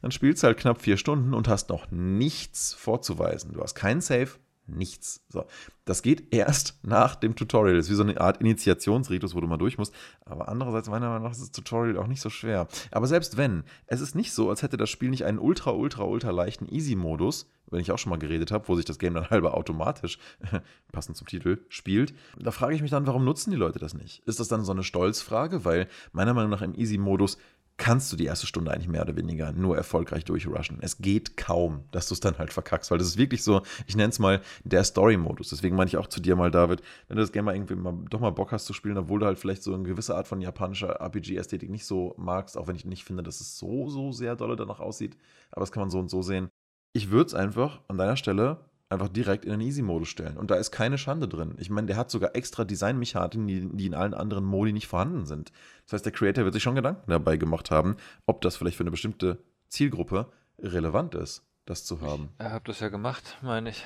dann spielst du halt knapp vier Stunden und hast noch nichts vorzuweisen. Du hast keinen Save, nichts. So. Das geht erst nach dem Tutorial. Das ist wie so eine Art Initiationsritus, wo du mal durch musst. Aber andererseits, meiner Meinung nach, ist das Tutorial auch nicht so schwer. Aber selbst wenn, es ist nicht so, als hätte das Spiel nicht einen ultra, ultra, ultra leichten Easy-Modus, wenn ich auch schon mal geredet habe, wo sich das Game dann halber automatisch, passend zum Titel, spielt. Da frage ich mich dann, warum nutzen die Leute das nicht? Ist das dann so eine Stolzfrage? Weil meiner Meinung nach im Easy-Modus kannst du die erste Stunde eigentlich mehr oder weniger nur erfolgreich durchrushen. Es geht kaum, dass du es dann halt verkackst, weil das ist wirklich so, ich nenne es mal der Story-Modus. Deswegen meine ich auch zu dir mal, David, wenn du das Game mal irgendwie mal, doch mal Bock hast zu spielen, obwohl du halt vielleicht so eine gewisse Art von japanischer RPG-Ästhetik nicht so magst, auch wenn ich nicht finde, dass es so, so sehr dolle danach aussieht, aber das kann man so und so sehen. Ich würde es einfach an deiner Stelle einfach direkt in den Easy-Modus stellen. Und da ist keine Schande drin. Ich meine, der hat sogar extra Designmechaniken, die, die in allen anderen Modi nicht vorhanden sind. Das heißt, der Creator wird sich schon Gedanken dabei gemacht haben, ob das vielleicht für eine bestimmte Zielgruppe relevant ist, das zu haben. Ich habe das ja gemacht, meine ich.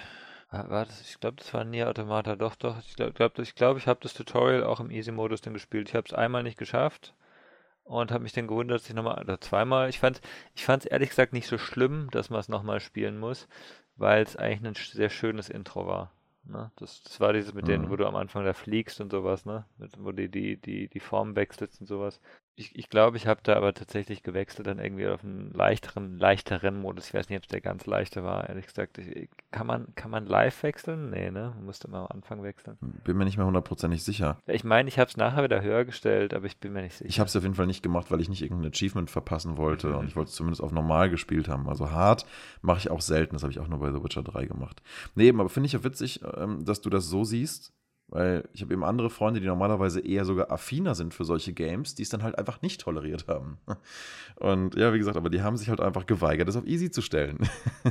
War das, ich glaube, das war Nier Automata. Doch, doch. Ich glaube, glaub, ich, glaub, ich habe das Tutorial auch im Easy-Modus dann gespielt. Ich habe es einmal nicht geschafft und habe mich dann gewundert, dass ich nochmal, oder zweimal, ich fand ich es ehrlich gesagt nicht so schlimm, dass man es nochmal spielen muss weil es eigentlich ein sehr schönes Intro war. Ne? Das, das war dieses mit mhm. denen, wo du am Anfang da fliegst und sowas, ne? Mit, wo die, die, die, die Form wechselst und sowas. Ich, ich glaube, ich habe da aber tatsächlich gewechselt dann irgendwie auf einen leichteren, leichteren Modus. Ich weiß nicht, ob es der ganz leichte war, ehrlich gesagt. Ich, kann, man, kann man live wechseln? Nee, ne? Man musste mal am Anfang wechseln. Bin mir nicht mehr hundertprozentig sicher. Ich meine, ich habe es nachher wieder höher gestellt, aber ich bin mir nicht sicher. Ich habe es auf jeden Fall nicht gemacht, weil ich nicht irgendein Achievement verpassen wollte mhm. und ich wollte es zumindest auf normal gespielt haben. Also hart mache ich auch selten. Das habe ich auch nur bei The Witcher 3 gemacht. Nee, aber finde ich ja witzig, ähm, dass du das so siehst weil ich habe eben andere Freunde, die normalerweise eher sogar affiner sind für solche Games, die es dann halt einfach nicht toleriert haben. Und ja, wie gesagt, aber die haben sich halt einfach geweigert, das auf easy zu stellen.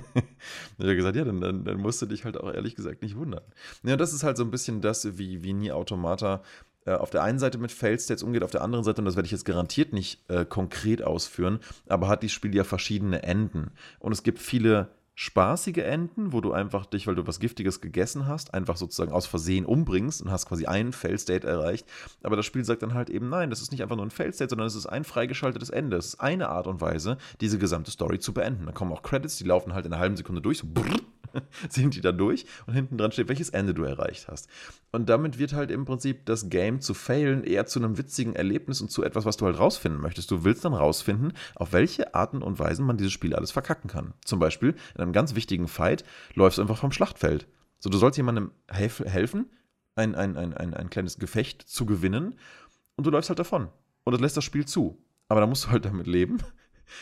ich habe gesagt, ja, dann, dann, dann, musst du dich halt auch ehrlich gesagt nicht wundern. Ja, das ist halt so ein bisschen das, wie, wie Nie Automata äh, auf der einen Seite mit Fail-States umgeht, auf der anderen Seite, und das werde ich jetzt garantiert nicht äh, konkret ausführen, aber hat dieses Spiel ja verschiedene Enden. Und es gibt viele spaßige Enden, wo du einfach dich, weil du was Giftiges gegessen hast, einfach sozusagen aus Versehen umbringst und hast quasi einen Fail-State erreicht. Aber das Spiel sagt dann halt eben, nein, das ist nicht einfach nur ein Fail-State, sondern es ist ein freigeschaltetes Ende. Es ist eine Art und Weise, diese gesamte Story zu beenden. Da kommen auch Credits, die laufen halt in einer halben Sekunde durch, so brrr, sind die da durch und hinten dran steht, welches Ende du erreicht hast. Und damit wird halt im Prinzip das Game zu failen eher zu einem witzigen Erlebnis und zu etwas, was du halt rausfinden möchtest. Du willst dann rausfinden, auf welche Arten und Weisen man dieses Spiel alles verkacken kann. Zum Beispiel in einem ganz wichtigen Fight läufst du einfach vom Schlachtfeld. So, du sollst jemandem helf helfen, ein, ein, ein, ein, ein kleines Gefecht zu gewinnen und du läufst halt davon. Und das lässt das Spiel zu. Aber da musst du halt damit leben,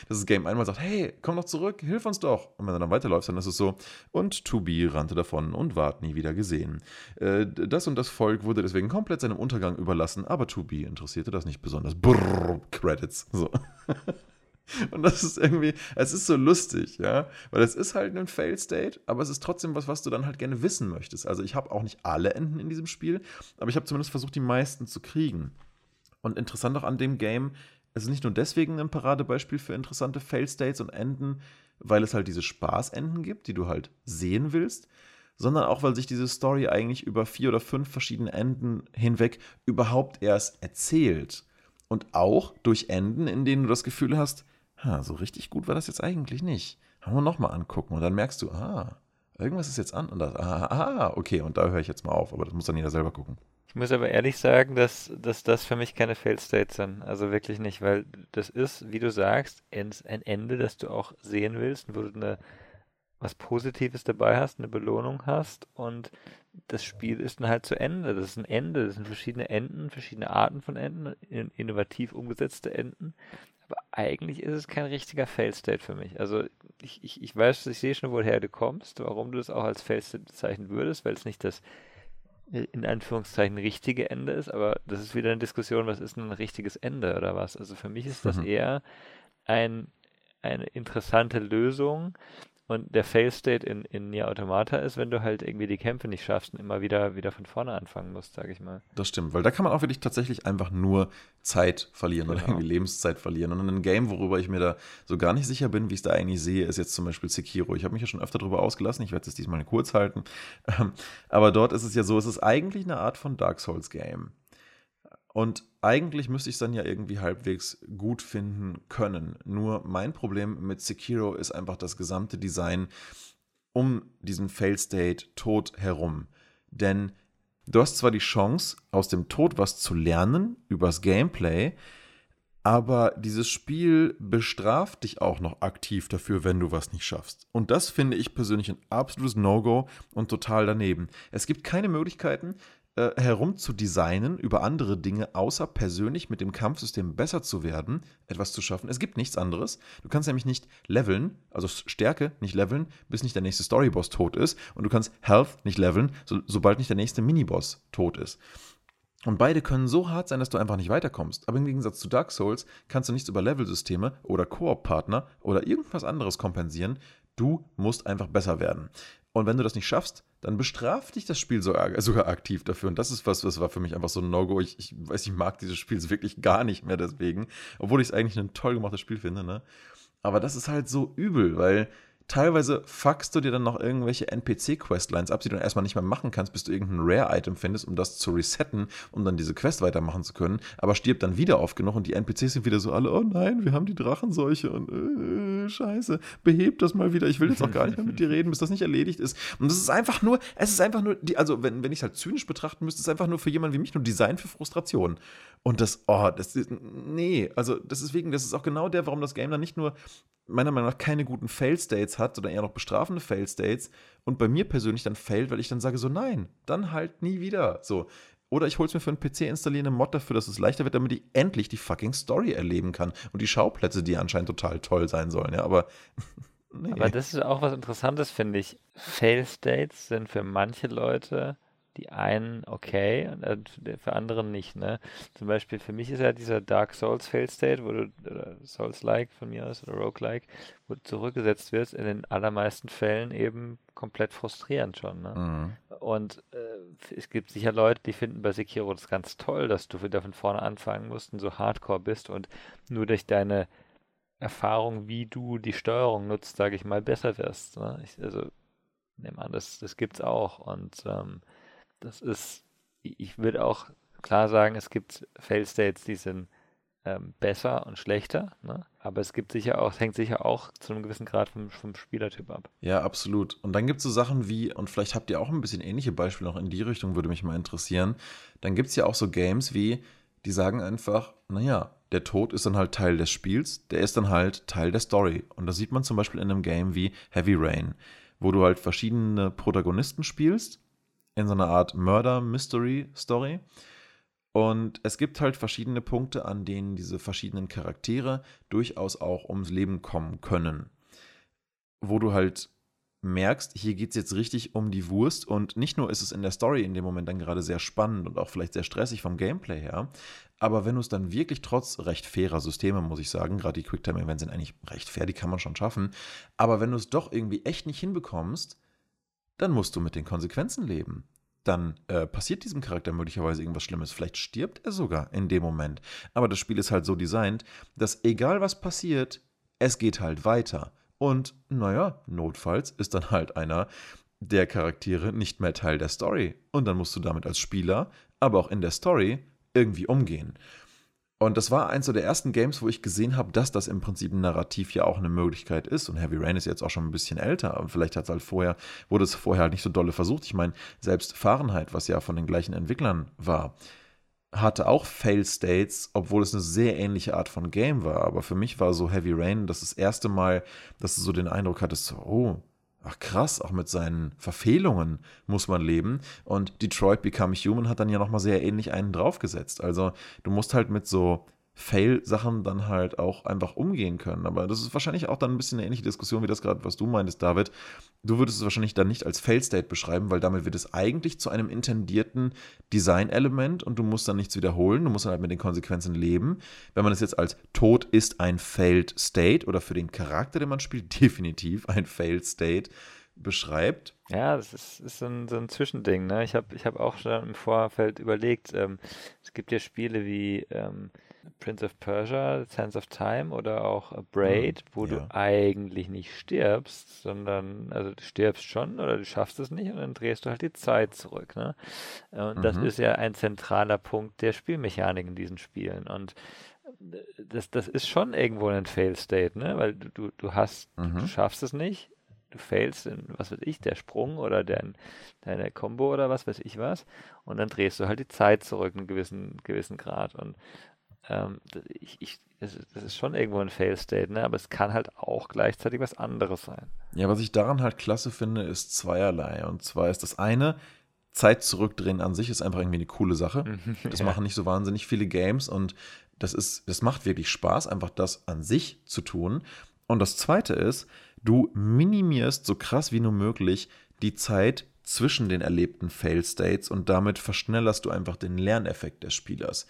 dass das Game einmal sagt, hey, komm doch zurück, hilf uns doch. Und wenn du dann weiterläufst, dann ist es so, und Tubi rannte davon und ward nie wieder gesehen. Äh, das und das Volk wurde deswegen komplett seinem Untergang überlassen, aber Tubi interessierte das nicht besonders. Brrr, Credits. So. Und das ist irgendwie, es ist so lustig, ja, weil es ist halt ein Fail-State, aber es ist trotzdem was, was du dann halt gerne wissen möchtest. Also ich habe auch nicht alle Enden in diesem Spiel, aber ich habe zumindest versucht, die meisten zu kriegen. Und interessant auch an dem Game, es ist nicht nur deswegen ein Paradebeispiel für interessante Fail-States und Enden, weil es halt diese Spaßenden gibt, die du halt sehen willst, sondern auch, weil sich diese Story eigentlich über vier oder fünf verschiedene Enden hinweg überhaupt erst erzählt. Und auch durch Enden, in denen du das Gefühl hast, ha, so richtig gut war das jetzt eigentlich nicht. Haben wir nochmal angucken und dann merkst du, ah, irgendwas ist jetzt an und das, ah, ah, okay, und da höre ich jetzt mal auf, aber das muss dann jeder selber gucken. Ich muss aber ehrlich sagen, dass, dass das für mich keine Failed States sind. Also wirklich nicht, weil das ist, wie du sagst, ein Ende, das du auch sehen willst, wo du eine, was Positives dabei hast, eine Belohnung hast und das Spiel ist dann halt zu Ende. Das ist ein Ende, das sind verschiedene Enden, verschiedene Arten von Enden, innovativ umgesetzte Enden. Aber eigentlich ist es kein richtiger Fail State für mich. Also ich, ich, ich weiß, ich sehe schon, woher du kommst, warum du das auch als Fail State bezeichnen würdest, weil es nicht das in Anführungszeichen richtige Ende ist, aber das ist wieder eine Diskussion, was ist ein richtiges Ende oder was? Also für mich ist das mhm. eher ein, eine interessante Lösung, Und der Fail-State in, in Nier Automata ist, wenn du halt irgendwie die Kämpfe nicht schaffst und immer wieder, wieder von vorne anfangen musst, sage ich mal. Das stimmt, weil da kann man auch wirklich tatsächlich einfach nur Zeit verlieren genau. oder irgendwie Lebenszeit verlieren. Und ein Game, worüber ich mir da so gar nicht sicher bin, wie ich es da eigentlich sehe, ist jetzt zum Beispiel Sekiro. Ich habe mich ja schon öfter darüber ausgelassen, ich werde es diesmal kurz halten. Aber dort ist es ja so, es ist eigentlich eine Art von Dark Souls-Game. Und eigentlich müsste ich es dann ja irgendwie halbwegs gut finden können. Nur mein Problem mit Sekiro ist einfach das gesamte Design um diesen Fail-State Tod herum. Denn du hast zwar die Chance, aus dem Tod was zu lernen, übers Gameplay, aber dieses Spiel bestraft dich auch noch aktiv dafür, wenn du was nicht schaffst. Und das finde ich persönlich ein absolutes No-Go und total daneben. Es gibt keine Möglichkeiten, äh, herum zu designen über andere Dinge, außer persönlich mit dem Kampfsystem besser zu werden, etwas zu schaffen. Es gibt nichts anderes. Du kannst nämlich nicht leveln, also Stärke nicht leveln, bis nicht der nächste Storyboss tot ist. Und du kannst Health nicht leveln, so, sobald nicht der nächste Miniboss tot ist. Und beide können so hart sein, dass du einfach nicht weiterkommst. Aber im Gegensatz zu Dark Souls kannst du nichts über Levelsysteme oder Koop-Partner oder irgendwas anderes kompensieren. Du musst einfach besser werden. Und wenn du das nicht schaffst, dann bestraft dich das Spiel sogar, aktiv dafür. Und das ist was, das war für mich einfach so ein No-Go. Ich, ich weiß, ich mag dieses Spiel wirklich gar nicht mehr deswegen. Obwohl ich es eigentlich ein toll gemachtes Spiel finde, ne? Aber das ist halt so übel, weil teilweise fuckst du dir dann noch irgendwelche NPC-Questlines ab, die du dann erstmal nicht mehr machen kannst, bis du irgendein Rare-Item findest, um das zu resetten, um dann diese Quest weitermachen zu können. Aber stirbt dann wieder oft genug und die NPCs sind wieder so alle, oh nein, wir haben die Drachenseuche und äh, scheiße, behebt das mal wieder. Ich will jetzt auch gar nicht mehr mit dir reden, bis das nicht erledigt ist. Und das ist einfach nur, es ist einfach nur, die, also wenn, wenn ich es halt zynisch betrachten müsste, ist es einfach nur für jemanden wie mich nur Design für Frustration. Und das, oh, das ist, nee, also das ist wegen, das ist auch genau der, warum das Game dann nicht nur meiner Meinung nach keine guten Fail-States hat oder eher noch bestrafende Fail-States und bei mir persönlich dann failt, weil ich dann sage so, nein, dann halt nie wieder. So. Oder ich hole es mir für einen PC, installiere eine Mod dafür, dass es leichter wird, damit ich endlich die fucking Story erleben kann. Und die Schauplätze, die anscheinend total toll sein sollen, ja, aber. nee. Aber das ist auch was Interessantes, finde ich. Fail-States sind für manche Leute die einen okay und äh, für andere nicht. Ne? Zum Beispiel für mich ist ja dieser Dark Souls Fail State, wo du, Souls-like von mir aus, oder Roguelike, wo du zurückgesetzt wirst, in den allermeisten Fällen eben komplett frustrierend schon. Ne? Mhm. Und äh, es gibt sicher Leute, die finden bei Sekiro das ganz toll, dass du wieder von vorne anfangen musst und so hardcore bist und nur durch deine Erfahrung, wie du die Steuerung nutzt, sage ich mal, besser wirst. Ne? Ich, also nehme an, das, das es auch. Und ähm, das ist, ich würde auch klar sagen, es gibt Fail-States, die sind ähm, besser und schlechter, ne? aber es gibt sicher auch, hängt sicher auch zu einem gewissen Grad vom, vom Spielertyp ab. Ja, absolut. Und dann gibt es so Sachen wie, und vielleicht habt ihr auch ein bisschen ähnliche Beispiele noch in die Richtung, würde mich mal interessieren. Dann gibt es ja auch so Games wie, die sagen einfach, naja, der Tod ist dann halt Teil des Spiels, der ist dann halt Teil der Story. Und das sieht man zum Beispiel in einem Game wie Heavy Rain, wo du halt verschiedene Protagonisten spielst in so einer Art Murder-Mystery-Story. Und es gibt halt verschiedene Punkte, an denen diese verschiedenen Charaktere durchaus auch ums Leben kommen können. Wo du halt merkst, hier geht es jetzt richtig um die Wurst und nicht nur ist es in der Story in dem Moment dann gerade sehr spannend und auch vielleicht sehr stressig vom Gameplay her, aber wenn du es dann wirklich trotz recht fairer Systeme, muss ich sagen, gerade die Quicktime-Events sind eigentlich recht fair, die kann man schon schaffen, aber wenn du es doch irgendwie echt nicht hinbekommst, dann musst du mit den Konsequenzen leben. Dann äh, passiert diesem Charakter möglicherweise irgendwas Schlimmes. Vielleicht stirbt er sogar in dem Moment. Aber das Spiel ist halt so designt, dass egal was passiert, es geht halt weiter. Und naja, notfalls ist dann halt einer der Charaktere nicht mehr Teil der Story. Und dann musst du damit als Spieler, aber auch in der Story irgendwie umgehen. Und das war eins der ersten Games, wo ich gesehen habe, dass das im Prinzip ein Narrativ ja auch eine Möglichkeit ist. Und Heavy Rain ist jetzt auch schon ein bisschen älter. Und vielleicht hat es halt vorher, wurde es vorher halt nicht so dolle versucht. Ich meine, selbst Fahrenheit, was ja von den gleichen Entwicklern war, hatte auch Fail States, obwohl es eine sehr ähnliche Art von Game war. Aber für mich war so Heavy Rain das, das erste Mal, dass du so den Eindruck hattest, oh, ach krass, auch mit seinen Verfehlungen muss man leben. Und Detroit Become Human hat dann ja nochmal sehr ähnlich einen draufgesetzt. Also du musst halt mit so Fail-Sachen dann halt auch einfach umgehen können. Aber das ist wahrscheinlich auch dann ein bisschen eine ähnliche Diskussion wie das gerade, was du meintest, David. Du würdest es wahrscheinlich dann nicht als Fail-State beschreiben, weil damit wird es eigentlich zu einem intendierten Design-Element und du musst dann nichts wiederholen, du musst dann halt mit den Konsequenzen leben. Wenn man es jetzt als Tod ist ein Failed State oder für den Charakter, den man spielt, definitiv ein Failed State beschreibt. Ja, das ist, ist so, ein, so ein Zwischending. Ne? Ich habe ich hab auch schon im Vorfeld überlegt, ähm, es gibt ja Spiele wie ähm, Prince of Persia, Sands of Time oder auch Braid, wo ja. du eigentlich nicht stirbst, sondern, also du stirbst schon oder du schaffst es nicht und dann drehst du halt die Zeit zurück. Ne? Und mhm. das ist ja ein zentraler Punkt der Spielmechanik in diesen Spielen. Und das, das ist schon irgendwo ein Fail-State, ne? Weil du, du, du hast, mhm. du schaffst es nicht, du failst in, was weiß ich, der Sprung oder dein, deine Combo oder was weiß ich was. Und dann drehst du halt die Zeit zurück einen gewissen, gewissen Grad. Und ähm, ich, ich, das, ist schon irgendwo ein Fail-State, ne? aber es kann halt auch gleichzeitig was anderes sein. Ja, was ich daran halt klasse finde, ist zweierlei. Und zwar ist das eine, Zeit zurückdrehen an sich ist einfach irgendwie eine coole Sache. Das ja. machen nicht so wahnsinnig viele Games und das ist, das macht wirklich Spaß, einfach das an sich zu tun. Und das zweite ist, du minimierst so krass wie nur möglich die Zeit zwischen den erlebten Fail-States und damit verschnellerst du einfach den Lerneffekt des Spielers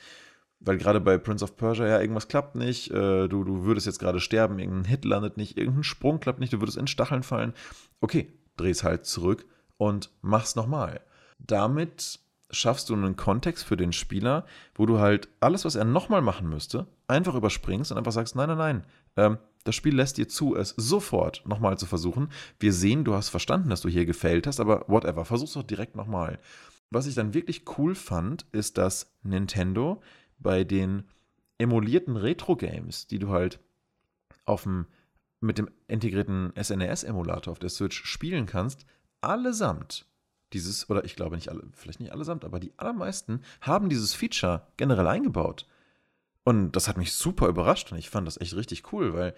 weil gerade bei Prince of Persia ja irgendwas klappt nicht, äh, du, du würdest jetzt gerade sterben, irgendein Hit landet nicht, irgendein Sprung klappt nicht, du würdest in Stacheln fallen. Okay, dreh's halt zurück und mach's nochmal. Damit schaffst du einen Kontext für den Spieler, wo du halt alles, was er nochmal machen müsste, einfach überspringst und einfach sagst, nein, nein, nein, ähm, das Spiel lässt dir zu, es sofort nochmal zu versuchen. Wir sehen, du hast verstanden, dass du hier gefällt hast, aber whatever, versuch's doch direkt nochmal. Was ich dann wirklich cool fand, ist, dass Nintendo bei den emulierten Retro-Games, die du halt auf dem, mit dem integrierten SNES-Emulator auf der Switch spielen kannst, allesamt dieses, oder ich glaube nicht alle, vielleicht nicht allesamt, aber die allermeisten haben dieses Feature generell eingebaut. Und das hat mich super überrascht und ich fand das echt richtig cool, weil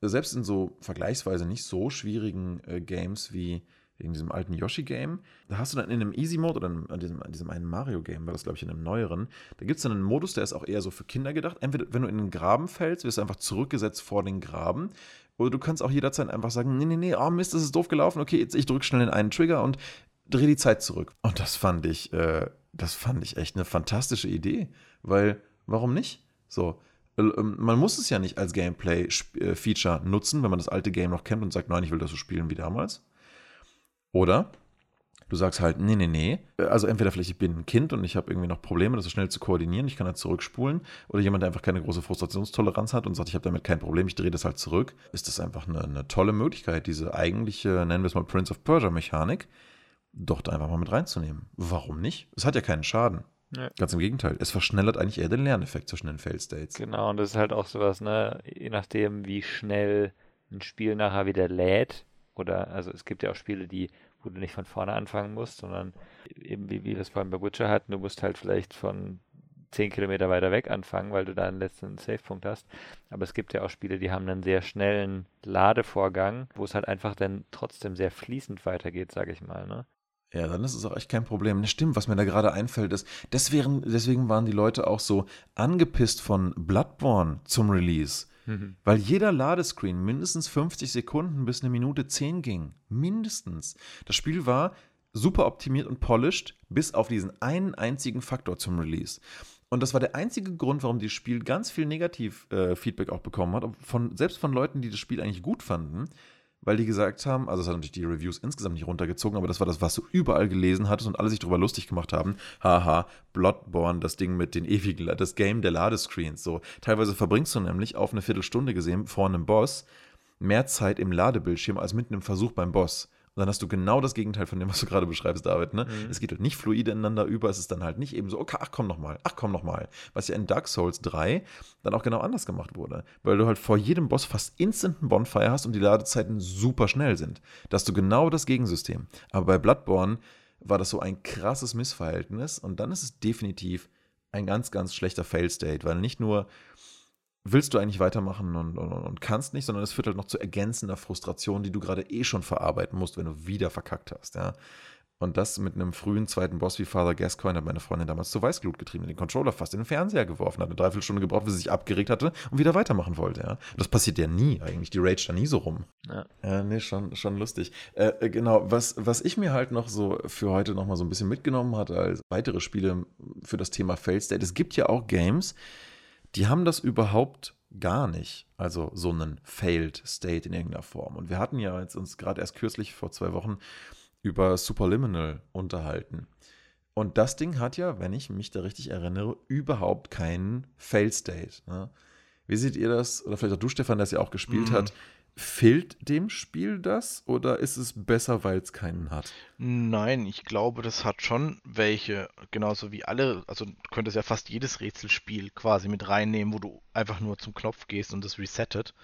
selbst in so vergleichsweise nicht so schwierigen äh, Games wie in diesem alten Yoshi-Game. Da hast du dann in einem Easy-Mode oder in diesem, in diesem einen Mario-Game, war das glaube ich in einem neueren, da gibt es dann einen Modus, der ist auch eher so für Kinder gedacht. Entweder, wenn du in den Graben fällst, wirst du einfach zurückgesetzt vor den Graben. Oder du kannst auch jederzeit einfach sagen, nee, nee, nee, oh Mist, das ist doof gelaufen, okay, jetzt ich drücke schnell den einen Trigger und drehe die Zeit zurück. Und das fand ich, äh, das fand ich echt eine fantastische Idee, weil, warum nicht? So, ähm, man muss es ja nicht als Gameplay-Feature äh, nutzen, wenn man das alte Game noch kennt und sagt, nein, ich will das so spielen wie damals. Oder du sagst halt, nee, nee, nee. Also entweder vielleicht ich bin ein Kind und ich habe irgendwie noch Probleme, das so schnell zu koordinieren, ich kann halt zurückspulen. Oder jemand, der einfach keine große Frustrationstoleranz hat und sagt, ich habe damit kein Problem, ich drehe das halt zurück. Ist das einfach eine, eine tolle Möglichkeit, diese eigentliche, nennen wir es mal Prince of Persia-Mechanik, doch da einfach mal mit reinzunehmen. Warum nicht? Es hat ja keinen Schaden. Ja. Ganz im Gegenteil. Es verschnellert eigentlich eher den Lerneffekt zwischen den Fail-States. Genau, und das ist halt auch sowas, ne? Je nachdem, wie schnell ein Spiel nachher wieder lädt, oder, also es gibt ja auch Spiele, die wo du nicht von vorne anfangen musst, sondern eben wie, wie wir es vorhin bei Butcher hatten, du musst halt vielleicht von 10 Kilometer weiter weg anfangen, weil du da einen letzten Savepunkt hast. Aber es gibt ja auch Spiele, die haben einen sehr schnellen Ladevorgang, wo es halt einfach dann trotzdem sehr fließend weitergeht, sage ich mal. Ne? Ja, dann ist es auch echt kein Problem. Das stimmt, was mir da gerade einfällt, ist, deswegen, deswegen waren die Leute auch so angepisst von Bloodborne zum Release Mhm. Weil jeder Ladescreen mindestens 50 Sekunden bis eine Minute 10 ging. Mindestens. Das Spiel war super optimiert und polished, bis auf diesen einen einzigen Faktor zum Release. Und das war der einzige Grund, warum dieses Spiel ganz viel Negativ-Feedback äh, auch bekommen hat. Von, selbst von Leuten, die das Spiel eigentlich gut fanden, weil die gesagt haben, also es hat natürlich die Reviews insgesamt nicht runtergezogen, aber das war das, was du überall gelesen hattest und alle sich darüber lustig gemacht haben. Haha, Bloodborne, das Ding mit den ewigen, das Game der Ladescreens. So, teilweise verbringst du nämlich auf eine Viertelstunde gesehen vor einem Boss mehr Zeit im Ladebildschirm als mitten im Versuch beim Boss. Und dann hast du genau das Gegenteil von dem, was du gerade beschreibst, David. Ne? Mhm. Es geht halt nicht fluide ineinander über, es ist dann halt nicht eben so, okay, ach komm nochmal, ach komm nochmal. Was ja in Dark Souls 3 dann auch genau anders gemacht wurde. Weil du halt vor jedem Boss fast instant einen Bonfire hast und die Ladezeiten super schnell sind. Da hast du genau das Gegensystem. Aber bei Bloodborne war das so ein krasses Missverhältnis und dann ist es definitiv ein ganz, ganz schlechter Fail-State, weil nicht nur willst du eigentlich weitermachen und, und, und, kannst nicht, sondern es führt halt noch zu ergänzender Frustration, die du gerade eh schon verarbeiten musst, wenn du wieder verkackt hast. Ja. Und das mit einem frühen zweiten Boss wie Father Gascoigne hat meine Freundin damals zur Weißglut getrieben, den Controller fast in den Fernseher geworfen, hat eine Dreiviertelstunde gebraucht, bis sie sich abgeregt hatte und wieder weitermachen wollte. Ja. Das passiert ja nie eigentlich, die rage da nie so rum. Ja, ja nee, schon, schon lustig. Äh, äh, genau, was, was ich mir halt noch so für heute noch mal so ein bisschen mitgenommen hatte als weitere Spiele für das Thema Fail State, es gibt ja auch Games, die haben das überhaupt gar nicht. Also so einen Failed State in irgendeiner Form. Und wir hatten ja jetzt uns gerade erst kürzlich vor zwei Wochen über Superliminal unterhalten. Und das Ding hat ja, wenn ich mich da richtig erinnere, überhaupt keinen Fail State. Ne? Wie seht ihr das? Oder vielleicht auch du, Stefan, der es ja auch gespielt mhm. hat. Fehlt dem Spiel das oder ist es besser, weil es keinen hat? Nein, ich glaube, das hat schon welche, genauso wie alle, also du könntest ja fast jedes Rätselspiel quasi mit reinnehmen, wo du einfach nur zum Knopf gehst und das resettet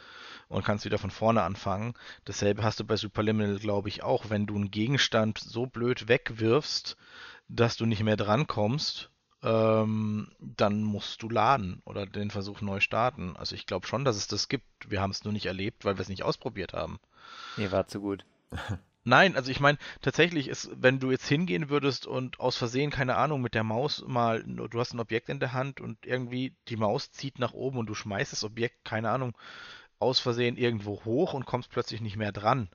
und kannst wieder von vorne anfangen. Dasselbe hast du bei Superliminal, glaube ich, auch, wenn du einen Gegenstand so blöd wegwirfst, dass du nicht mehr drankommst ähm, dann musst du laden oder den Versuch neu starten. Also ich glaube schon, dass es das gibt. Wir haben es nur nicht erlebt, weil wir es nicht ausprobiert haben. Nee, war zu gut. Nein, also ich meine, tatsächlich ist, wenn du jetzt hingehen würdest und aus Versehen, keine Ahnung, mit der Maus mal, du hast ein Objekt in der Hand und irgendwie die Maus zieht nach oben und du schmeißt das Objekt, keine Ahnung, aus Versehen irgendwo hoch und kommst plötzlich nicht mehr dran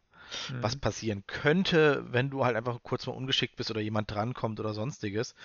mhm. was passieren könnte, wenn du halt einfach kurz mal ungeschickt bist oder jemand drankommt oder sonstiges,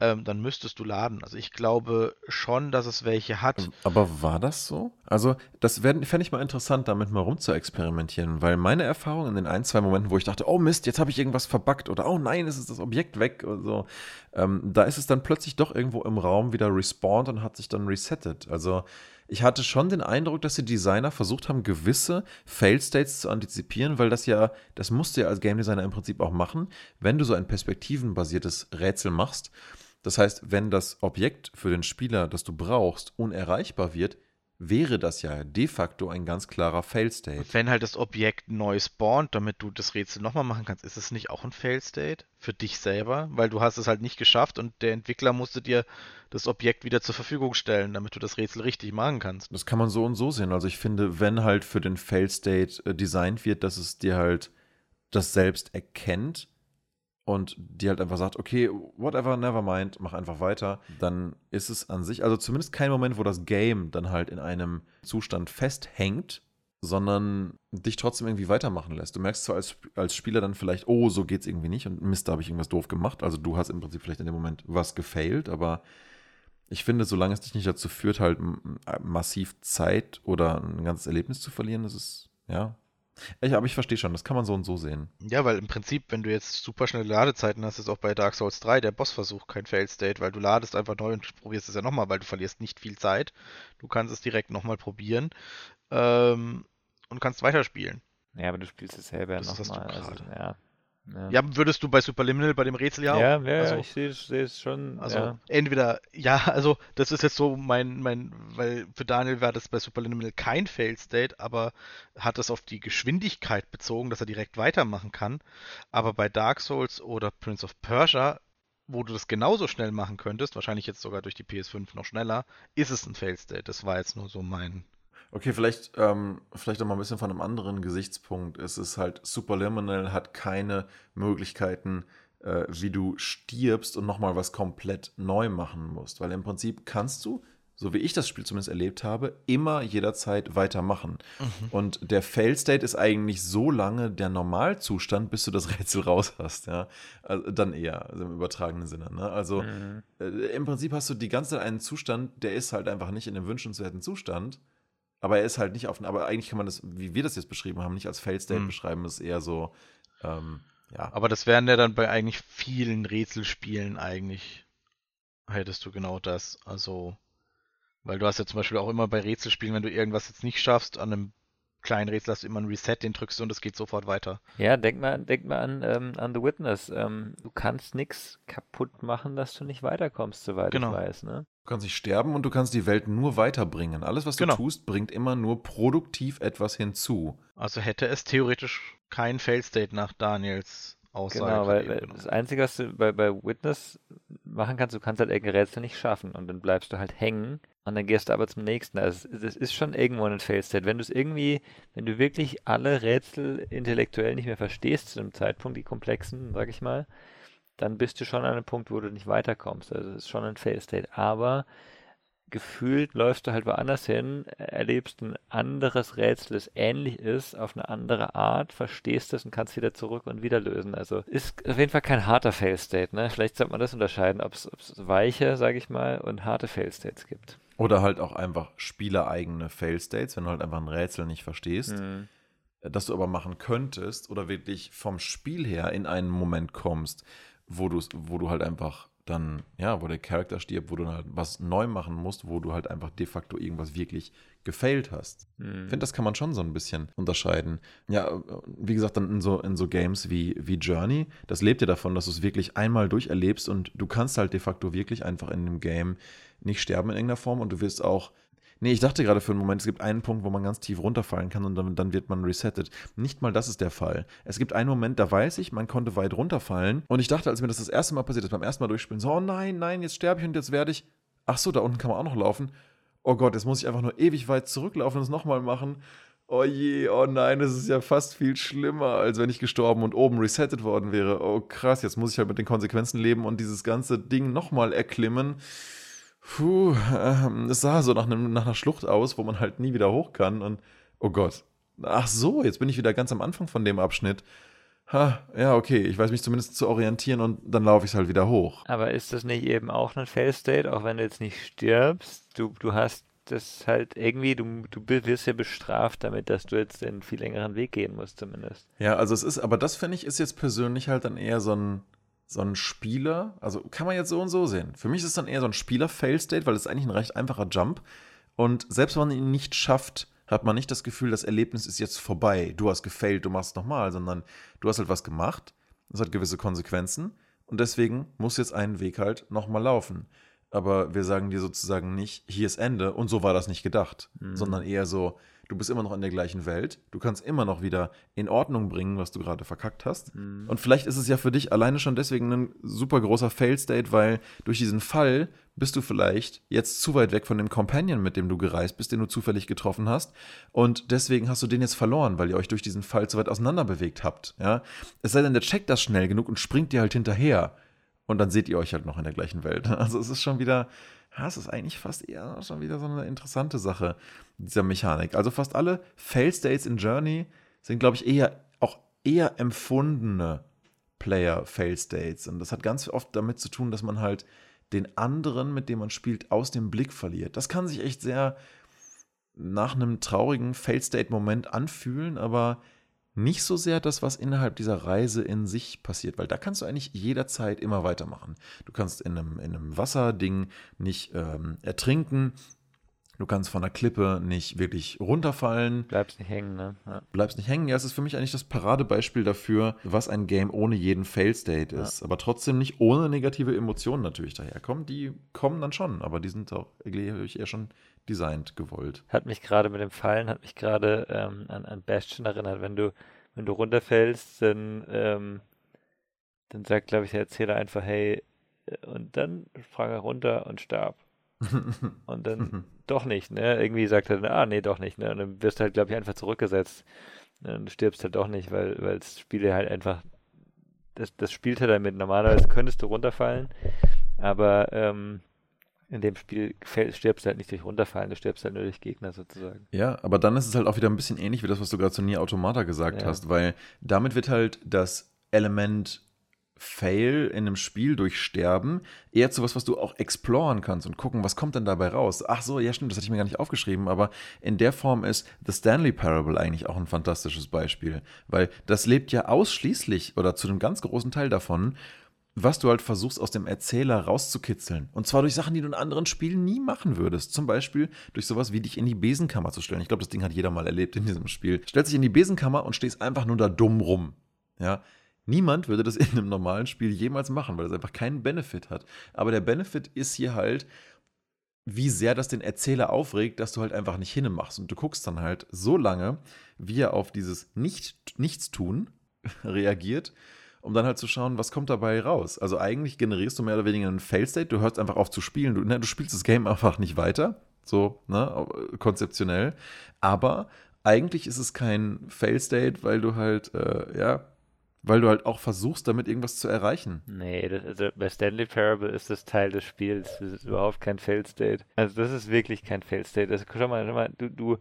ähm, dann müsstest du laden. Also ich glaube schon, dass es welche hat. Aber war das so? Also das fände ich mal interessant, damit mal rum zu experimentieren, weil meine Erfahrung in den ein, zwei Momenten, wo ich dachte, oh Mist, jetzt habe ich irgendwas verbuggt oder oh nein, es ist das Objekt weg oder so, ähm, da ist es dann plötzlich doch irgendwo im Raum wieder respawned und hat sich dann resettet. Also ich hatte schon den Eindruck, dass die Designer versucht haben, gewisse Fail-States zu antizipieren, weil das ja, das musst du ja als Game Designer im Prinzip auch machen, wenn du so ein perspektivenbasiertes Rätsel machst. Das heißt, wenn das Objekt für den Spieler, das du brauchst, unerreichbar wird, wäre das ja de facto ein ganz klarer Fail-State. Wenn halt das Objekt neu spawnt, damit du das Rätsel nochmal machen kannst, ist es nicht auch ein Fail-State für dich selber? Weil du hast es halt nicht geschafft und der Entwickler musste dir das Objekt wieder zur Verfügung stellen, damit du das Rätsel richtig machen kannst. Das kann man so und so sehen. Also ich finde, wenn halt für den Fail-State äh, designt wird, dass es dir halt das selbst erkennt, und die halt einfach sagt, okay, whatever, never mind, mach einfach weiter, dann ist es an sich, also zumindest kein Moment, wo das Game dann halt in einem Zustand festhängt, sondern dich trotzdem irgendwie weitermachen lässt. Du merkst zwar als, als Spieler dann vielleicht, oh, so geht's irgendwie nicht und Mist, da habe ich irgendwas doof gemacht. Also du hast im Prinzip vielleicht in dem Moment was gefailt, aber ich finde, solange es dich nicht dazu führt, halt massiv Zeit oder ein ganzes Erlebnis zu verlieren, das ist, ja, ich, aber ich verstehe schon, das kann man so und so sehen. Ja, weil im Prinzip, wenn du jetzt super schnelle Ladezeiten hast, ist auch bei Dark Souls 3 der Bossversuch kein Fail State, weil du ladest einfach neu und probierst es ja nochmal, weil du verlierst nicht viel Zeit. Du kannst es direkt nochmal probieren ähm, und kannst weiterspielen. Ja, aber du spielst es selber nochmal. Also, ja, ja. ja. würdest du bei Superliminal bei dem Rätsel ja auch? Ja, ja, also, ich sehe seh es schon. Also ja. entweder, ja, also das ist jetzt so mein, mein, weil für Daniel war das bei Superliminal kein Fail State, aber hat das auf die Geschwindigkeit bezogen, dass er direkt weitermachen kann. Aber bei Dark Souls oder Prince of Persia, wo du das genauso schnell machen könntest, wahrscheinlich jetzt sogar durch die PS5 noch schneller, ist es ein Fail State. Das war jetzt nur so mein Okay, vielleicht, ähm, vielleicht auch mal ein bisschen von einem anderen Gesichtspunkt. Es ist halt, Superliminal hat keine Möglichkeiten, äh, wie du stirbst und nochmal was komplett neu machen musst. Weil im Prinzip kannst du, so wie ich das Spiel zumindest erlebt habe, immer jederzeit weitermachen. Mhm. Und der Fail-State ist eigentlich so lange der Normalzustand, bis du das Rätsel raus hast, ja. Also dann eher, also im übertragenen Sinne. Ne? Also mhm. äh, im Prinzip hast du die ganze Zeit einen Zustand, der ist halt einfach nicht in einem wünschenswerten Zustand. Aber er ist halt nicht auf, aber eigentlich kann man das, wie wir das jetzt beschrieben haben, nicht als Fail State mhm. beschreiben, das ist eher so, ähm, ja. Aber das wären ja dann bei eigentlich vielen Rätselspielen eigentlich, hättest du genau das. Also, weil du hast ja zum Beispiel auch immer bei Rätselspielen, wenn du irgendwas jetzt nicht schaffst, an einem kleinen Rätsel hast du immer ein Reset, den drückst du und es geht sofort weiter. Ja, denk mal, denk mal an, ähm, an The Witness. Ähm, du kannst nichts kaputt machen, dass du nicht weiterkommst, soweit genau. ich weiß. Ne? Du kannst nicht sterben und du kannst die Welt nur weiterbringen. Alles, was du genau. tust, bringt immer nur produktiv etwas hinzu. Also hätte es theoretisch kein Fail-State nach Daniels Aussage. Genau, weil das Einzige, was du bei, bei Witness machen kannst, du kannst halt irgendein Rätsel nicht schaffen und dann bleibst du halt hängen und dann gehst du aber zum nächsten. Also das ist schon irgendwo ein Fail-State. Wenn du es irgendwie, wenn du wirklich alle Rätsel intellektuell nicht mehr verstehst zu einem Zeitpunkt, die komplexen, sag ich mal, dann bist du schon an einem Punkt, wo du nicht weiterkommst. Also es ist schon ein Fail-State. Aber gefühlt läufst du halt woanders hin, erlebst ein anderes Rätsel, das ähnlich ist, auf eine andere Art, verstehst es und kannst wieder zurück und wieder lösen. Also ist auf jeden Fall kein harter Fail-State. Ne? Vielleicht sollte man das unterscheiden, ob es weiche, sage ich mal, und harte Fail-States gibt. Oder halt auch einfach spielereigene Fail-States, wenn du halt einfach ein Rätsel nicht verstehst. Mhm. Das du aber machen könntest oder wirklich vom Spiel her in einen Moment kommst, wo, wo du halt einfach dann, ja, wo der Charakter stirbt, wo du halt was neu machen musst, wo du halt einfach de facto irgendwas wirklich gefailt hast. Mhm. Ich finde, das kann man schon so ein bisschen unterscheiden. Ja, wie gesagt, dann in so, in so Games wie, wie Journey, das lebt ja davon, dass du es wirklich einmal durcherlebst und du kannst halt de facto wirklich einfach in dem Game nicht sterben in irgendeiner Form und du wirst auch Nee, ich dachte gerade für einen Moment, es gibt einen Punkt, wo man ganz tief runterfallen kann und dann, dann wird man resettet. Nicht mal das ist der Fall. Es gibt einen Moment, da weiß ich, man konnte weit runterfallen und ich dachte, als mir das das erste Mal passiert ist, beim ersten Mal durchspielen, so, oh nein, nein, jetzt sterbe ich und jetzt werde ich, ach so, da unten kann man auch noch laufen. Oh Gott, jetzt muss ich einfach nur ewig weit zurücklaufen und es nochmal machen. Oh je, oh nein, das ist ja fast viel schlimmer, als wenn ich gestorben und oben resettet worden wäre. Oh krass, jetzt muss ich halt mit den Konsequenzen leben und dieses ganze Ding nochmal erklimmen. Puh, ähm, es sah so nach, einem, nach einer Schlucht aus, wo man halt nie wieder hoch kann. Und oh Gott. Ach so, jetzt bin ich wieder ganz am Anfang von dem Abschnitt. Ha, ja, okay, ich weiß mich zumindest zu orientieren und dann laufe ich es halt wieder hoch. Aber ist das nicht eben auch ein Fail-State, auch wenn du jetzt nicht stirbst? Du, du hast das halt irgendwie, du, du wirst ja bestraft damit, dass du jetzt den viel längeren Weg gehen musst, zumindest. Ja, also es ist, aber das finde ich ist jetzt persönlich halt dann eher so ein so ein Spieler, also kann man jetzt so und so sehen. Für mich ist es dann eher so ein Spieler-Fail-State, weil es eigentlich ein recht einfacher Jump. Und selbst wenn man ihn nicht schafft, hat man nicht das Gefühl, das Erlebnis ist jetzt vorbei. Du hast gefailt, du machst nochmal, sondern du hast halt was gemacht. Das hat gewisse Konsequenzen. Und deswegen muss jetzt ein Weg halt nochmal laufen. Aber wir sagen dir sozusagen nicht, hier ist Ende und so war das nicht gedacht, mhm. sondern eher so, du bist immer noch in der gleichen Welt, du kannst immer noch wieder in Ordnung bringen, was du gerade verkackt hast. Mhm. Und vielleicht ist es ja für dich alleine schon deswegen ein super großer Fail-State, weil durch diesen Fall bist du vielleicht jetzt zu weit weg von dem Companion, mit dem du gereist bist, den du zufällig getroffen hast. Und deswegen hast du den jetzt verloren, weil ihr euch durch diesen Fall zu weit auseinander bewegt habt. Ja? Es sei denn, der checkt das schnell genug und springt dir halt hinterher. Und dann seht ihr euch halt noch in der gleichen Welt. Also es ist schon wieder, ja, es ist eigentlich fast eher schon wieder so eine interessante Sache, dieser Mechanik. Also fast alle Fail-States in Journey sind, glaube ich, eher auch eher empfundene Player-Fail-States. Und das hat ganz oft damit zu tun, dass man halt den anderen, mit dem man spielt, aus dem Blick verliert. Das kann sich echt sehr nach einem traurigen Fail-State-Moment anfühlen, aber nicht so sehr das, was innerhalb dieser Reise in sich passiert, weil da kannst du eigentlich jederzeit immer weitermachen. Du kannst in einem, in einem Wasserding nicht ähm, ertrinken, Du kannst von der Klippe nicht wirklich runterfallen. Bleibst nicht hängen, ne? Ja. Bleibst nicht hängen. Ja, es ist für mich eigentlich das Paradebeispiel dafür, was ein Game ohne jeden Fail-State ist. Ja. Aber trotzdem nicht ohne negative Emotionen natürlich daherkommen. Die kommen dann schon, aber die sind auch, glaube ich, eher schon designt, gewollt. Hat mich gerade mit dem Fallen, hat mich gerade ähm, an, an Bastion erinnert. Wenn du, wenn du runterfällst, dann, ähm, dann sagt, glaube ich, der Erzähler einfach, hey, äh, und dann sprang er runter und starb. und dann doch nicht, ne? Irgendwie sagt er, ah, nee, doch nicht, ne? Und dann wirst du halt, glaube ich, einfach zurückgesetzt. Ne? Du stirbst halt doch nicht, weil, weil das Spiel halt einfach, das, das spielt halt damit. Normalerweise könntest du runterfallen, aber ähm, in dem Spiel stirbst du halt nicht durch runterfallen, du stirbst halt nur durch Gegner sozusagen. Ja, aber dann ist es halt auch wieder ein bisschen ähnlich wie das, was du gerade zu Nier Automata gesagt ja. hast, weil damit wird halt das Element Fail in einem Spiel durch Sterben eher zu was, was du auch exploren kannst und gucken, was kommt denn dabei raus. Ach so, ja stimmt, das hatte ich mir gar nicht aufgeschrieben, aber in der Form ist The Stanley Parable eigentlich auch ein fantastisches Beispiel, weil das lebt ja ausschließlich oder zu einem ganz großen Teil davon, was du halt versuchst aus dem Erzähler rauszukitzeln. Und zwar durch Sachen, die du in anderen Spielen nie machen würdest. Zum Beispiel durch sowas wie dich in die Besenkammer zu stellen. Ich glaube, das Ding hat jeder mal erlebt in diesem Spiel. Stellst dich in die Besenkammer und stehst einfach nur da dumm rum. Ja, Niemand würde das in einem normalen Spiel jemals machen, weil es einfach keinen Benefit hat. Aber der Benefit ist hier halt, wie sehr das den Erzähler aufregt, dass du halt einfach nicht hinmachst. Und du guckst dann halt so lange, wie er auf dieses nicht, Nichtstun reagiert, um dann halt zu schauen, was kommt dabei raus. Also eigentlich generierst du mehr oder weniger einen Fail-State, du hörst einfach auf zu spielen, du, ne, du spielst das Game einfach nicht weiter, so ne, konzeptionell. Aber eigentlich ist es kein Fail-State, weil du halt, äh, ja, weil du halt auch versuchst, damit irgendwas zu erreichen. Nee, das, also bei Stanley Parable ist das Teil des Spiels. Das ist überhaupt kein Fail State. Also das ist wirklich kein Fail State. Also, schau mal, schau mal, du, du,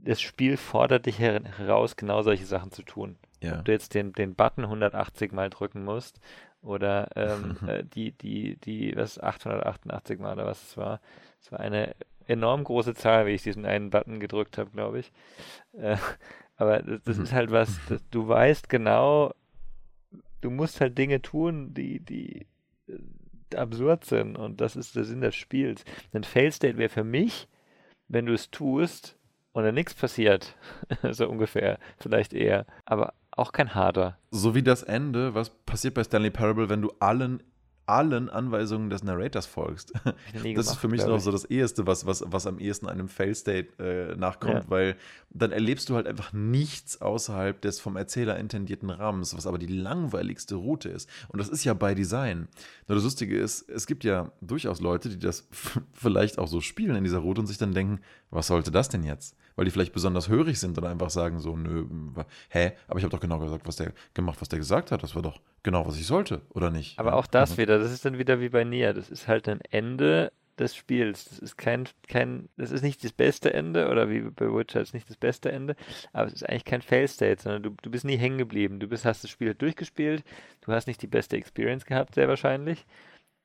das Spiel fordert dich heraus, genau solche Sachen zu tun. Ja. Ob du jetzt den, den Button 180 Mal drücken musst oder ähm, äh, die, die, die, was 888 Mal oder was es war. Es war eine enorm große Zahl, wie ich diesen einen Button gedrückt habe, glaube ich. Äh, aber das, das ist halt was, das, du weißt genau, du musst halt Dinge tun, die, die äh, absurd sind. Und das ist der Sinn des Spiels. Ein Fail-State wäre für mich, wenn du es tust und dann nichts passiert, so ungefähr, vielleicht eher, aber auch kein harter. So wie das Ende, was passiert bei Stanley Parable, wenn du allen allen Anweisungen des Narrators folgst. das gemacht, ist für mich noch so das Eheste, was, was, was am ehesten einem Fail-State äh, nachkommt, ja. weil dann erlebst du halt einfach nichts außerhalb des vom Erzähler intendierten Rahmens, was aber die langweiligste Route ist. Und das ist ja bei Design. Nur das Lustige ist, es gibt ja durchaus Leute, die das vielleicht auch so spielen in dieser Route und sich dann denken, was sollte das denn jetzt? Weil die vielleicht besonders hörig sind oder einfach sagen so, nö, hä, aber ich habe doch genau gesagt, was der gemacht, was der gesagt hat. Das war doch genau, was ich sollte, oder nicht? Aber auch das mhm. wieder, das ist dann wieder wie bei Nia. Das ist halt ein Ende des Spiels. Das ist kein, kein, das ist nicht das beste Ende oder wie bei Witcher ist nicht das beste Ende, aber es ist eigentlich kein Fail-State, sondern du, du bist nie hängen geblieben. Du bist, hast das Spiel durchgespielt, du hast nicht die beste Experience gehabt, sehr wahrscheinlich.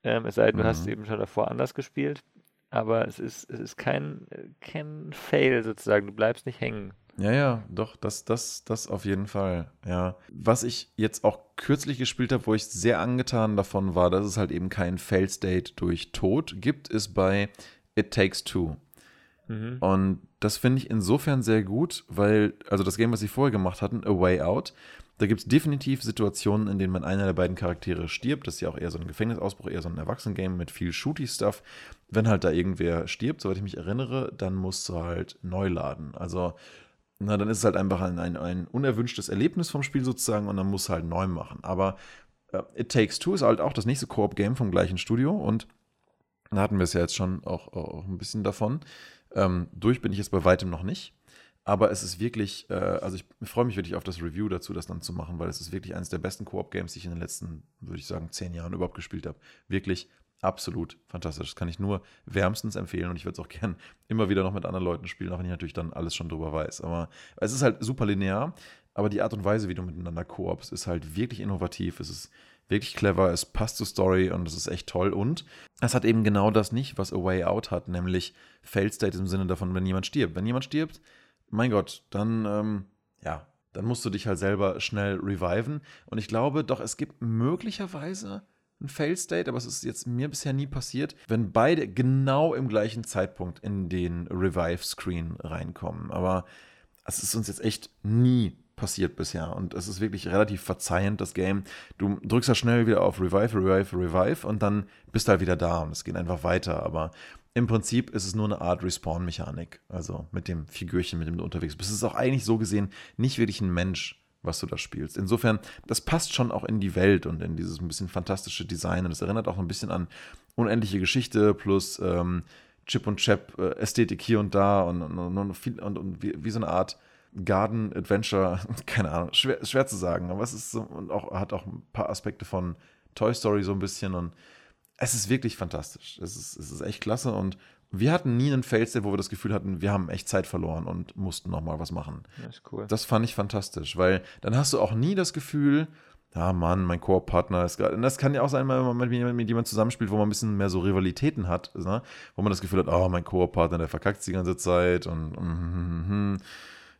Ähm, es sei denn, du mhm. hast es eben schon davor anders gespielt. Aber es ist, es ist kein, kein Fail sozusagen. Du bleibst nicht hängen. Ja, ja, doch, das, das, das auf jeden Fall. Ja. Was ich jetzt auch kürzlich gespielt habe, wo ich sehr angetan davon war, dass es halt eben kein Fail-State durch Tod gibt, ist bei It Takes Two. Mhm. Und das finde ich insofern sehr gut, weil, also das Game, was sie vorher gemacht hatten, A Way Out, da gibt es definitiv Situationen, in denen man einer der beiden Charaktere stirbt. Das ist ja auch eher so ein Gefängnisausbruch, eher so ein Erwachsenen-Game mit viel Shooty-Stuff. Wenn halt da irgendwer stirbt, soweit ich mich erinnere, dann musst du halt neu laden. Also na, dann ist es halt einfach ein, ein, ein unerwünschtes Erlebnis vom Spiel sozusagen und dann muss halt neu machen. Aber äh, It Takes Two ist halt auch das nächste Koop-Game vom gleichen Studio und da hatten wir es ja jetzt schon auch, auch ein bisschen davon. Ähm, durch bin ich jetzt bei weitem noch nicht. Aber es ist wirklich, äh, also ich freue mich wirklich auf das Review dazu, das dann zu machen, weil es ist wirklich eines der besten Koop-Games, die ich in den letzten, würde ich sagen, zehn Jahren überhaupt gespielt habe. Wirklich absolut fantastisch. Das kann ich nur wärmstens empfehlen und ich würde es auch gern immer wieder noch mit anderen Leuten spielen, auch wenn ich natürlich dann alles schon drüber weiß. Aber es ist halt super linear, aber die Art und Weise, wie du miteinander koopst, ist halt wirklich innovativ. Es ist wirklich clever, es passt zur Story und es ist echt toll. Und es hat eben genau das nicht, was A Way Out hat, nämlich Fail State im Sinne davon, wenn jemand stirbt. Wenn jemand stirbt, mein Gott, dann, ähm, ja, dann musst du dich halt selber schnell reviven. Und ich glaube doch, es gibt möglicherweise ein Fail-State, aber es ist jetzt mir bisher nie passiert, wenn beide genau im gleichen Zeitpunkt in den Revive-Screen reinkommen. Aber es ist uns jetzt echt nie passiert bisher und es ist wirklich relativ verzeihend, das Game. Du drückst ja schnell wieder auf Revive, Revive, Revive und dann bist du halt wieder da und es geht einfach weiter. Aber im Prinzip ist es nur eine Art Respawn-Mechanik. Also mit dem Figürchen, mit dem du unterwegs bist. Es ist auch eigentlich so gesehen nicht wirklich ein Mensch, was du da spielst. Insofern, das passt schon auch in die Welt und in dieses ein bisschen fantastische Design. Und es erinnert auch ein bisschen an unendliche Geschichte plus ähm, Chip und Chap äh, Ästhetik hier und da und, und, und, viel, und, wie, wie, so eine Art Garden Adventure, keine Ahnung, schwer, schwer zu sagen, aber es ist so, und auch hat auch ein paar Aspekte von Toy Story so ein bisschen und es ist wirklich fantastisch. Es ist, es ist echt klasse und wir hatten nie einen Fail-State, wo wir das Gefühl hatten, wir haben echt Zeit verloren und mussten nochmal was machen. Das ist cool. Das fand ich fantastisch, weil dann hast du auch nie das Gefühl, ah Mann, mein Koop-Partner ist gerade. Und das kann ja auch sein, wenn man mit, mit, mit jemandem zusammenspielt, wo man ein bisschen mehr so Rivalitäten hat, ne? wo man das Gefühl hat, oh, mein Koop-Partner, der verkackt die ganze Zeit und mm, mm, mm,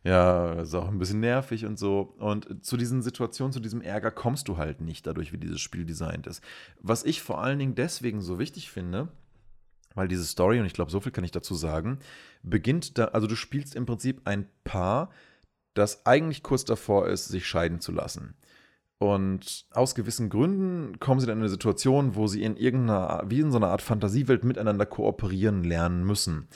ja, ist auch ein bisschen nervig und so. Und zu diesen Situationen, zu diesem Ärger kommst du halt nicht dadurch, wie dieses Spiel designt ist. Was ich vor allen Dingen deswegen so wichtig finde, weil diese Story, und ich glaube, so viel kann ich dazu sagen, beginnt da, also du spielst im Prinzip ein Paar, das eigentlich kurz davor ist, sich scheiden zu lassen. Und aus gewissen Gründen kommen sie dann in eine Situation, wo sie in irgendeiner, wie in so einer Art Fantasiewelt miteinander kooperieren lernen müssen.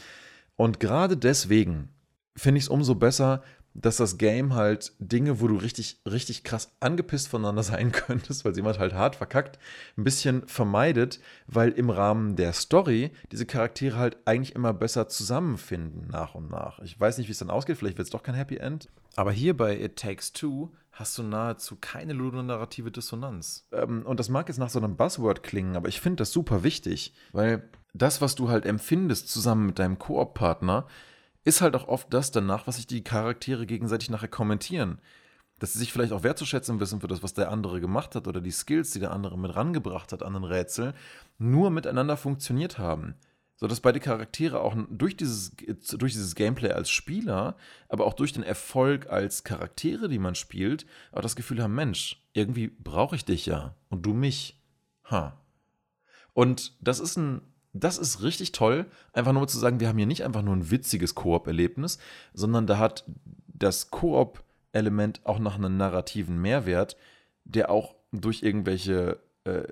Und gerade deswegen finde ich es umso besser, dass das Game halt Dinge, wo du richtig, richtig krass angepisst voneinander sein könntest, weil jemand halt hart verkackt, ein bisschen vermeidet, weil im Rahmen der Story diese Charaktere halt eigentlich immer besser zusammenfinden nach und nach. Ich weiß nicht, wie es dann ausgeht, vielleicht wird es doch kein Happy End. Aber hier bei It Takes Two hast du nahezu keine ludonarrative Dissonanz. Ähm, und das mag jetzt nach so einem Buzzword klingen, aber ich finde das super wichtig, weil das, was du halt empfindest zusammen mit deinem Koop-Partner, ist halt auch oft das danach, was sich die Charaktere gegenseitig nachher kommentieren. Dass sie sich vielleicht auch wertzuschätzen wissen für das, was der andere gemacht hat oder die Skills, die der andere mit rangebracht hat an den Rätsel, nur miteinander funktioniert haben. So dass beide Charaktere auch durch dieses, durch dieses Gameplay als Spieler, aber auch durch den Erfolg als Charaktere, die man spielt, auch das Gefühl haben, Mensch, irgendwie brauche ich dich ja und du mich. Ha. Und das ist ein das ist richtig toll, einfach nur zu sagen, wir haben hier nicht einfach nur ein witziges Koop-Erlebnis, sondern da hat das Koop-Element auch noch einen narrativen Mehrwert, der auch durch irgendwelche, äh,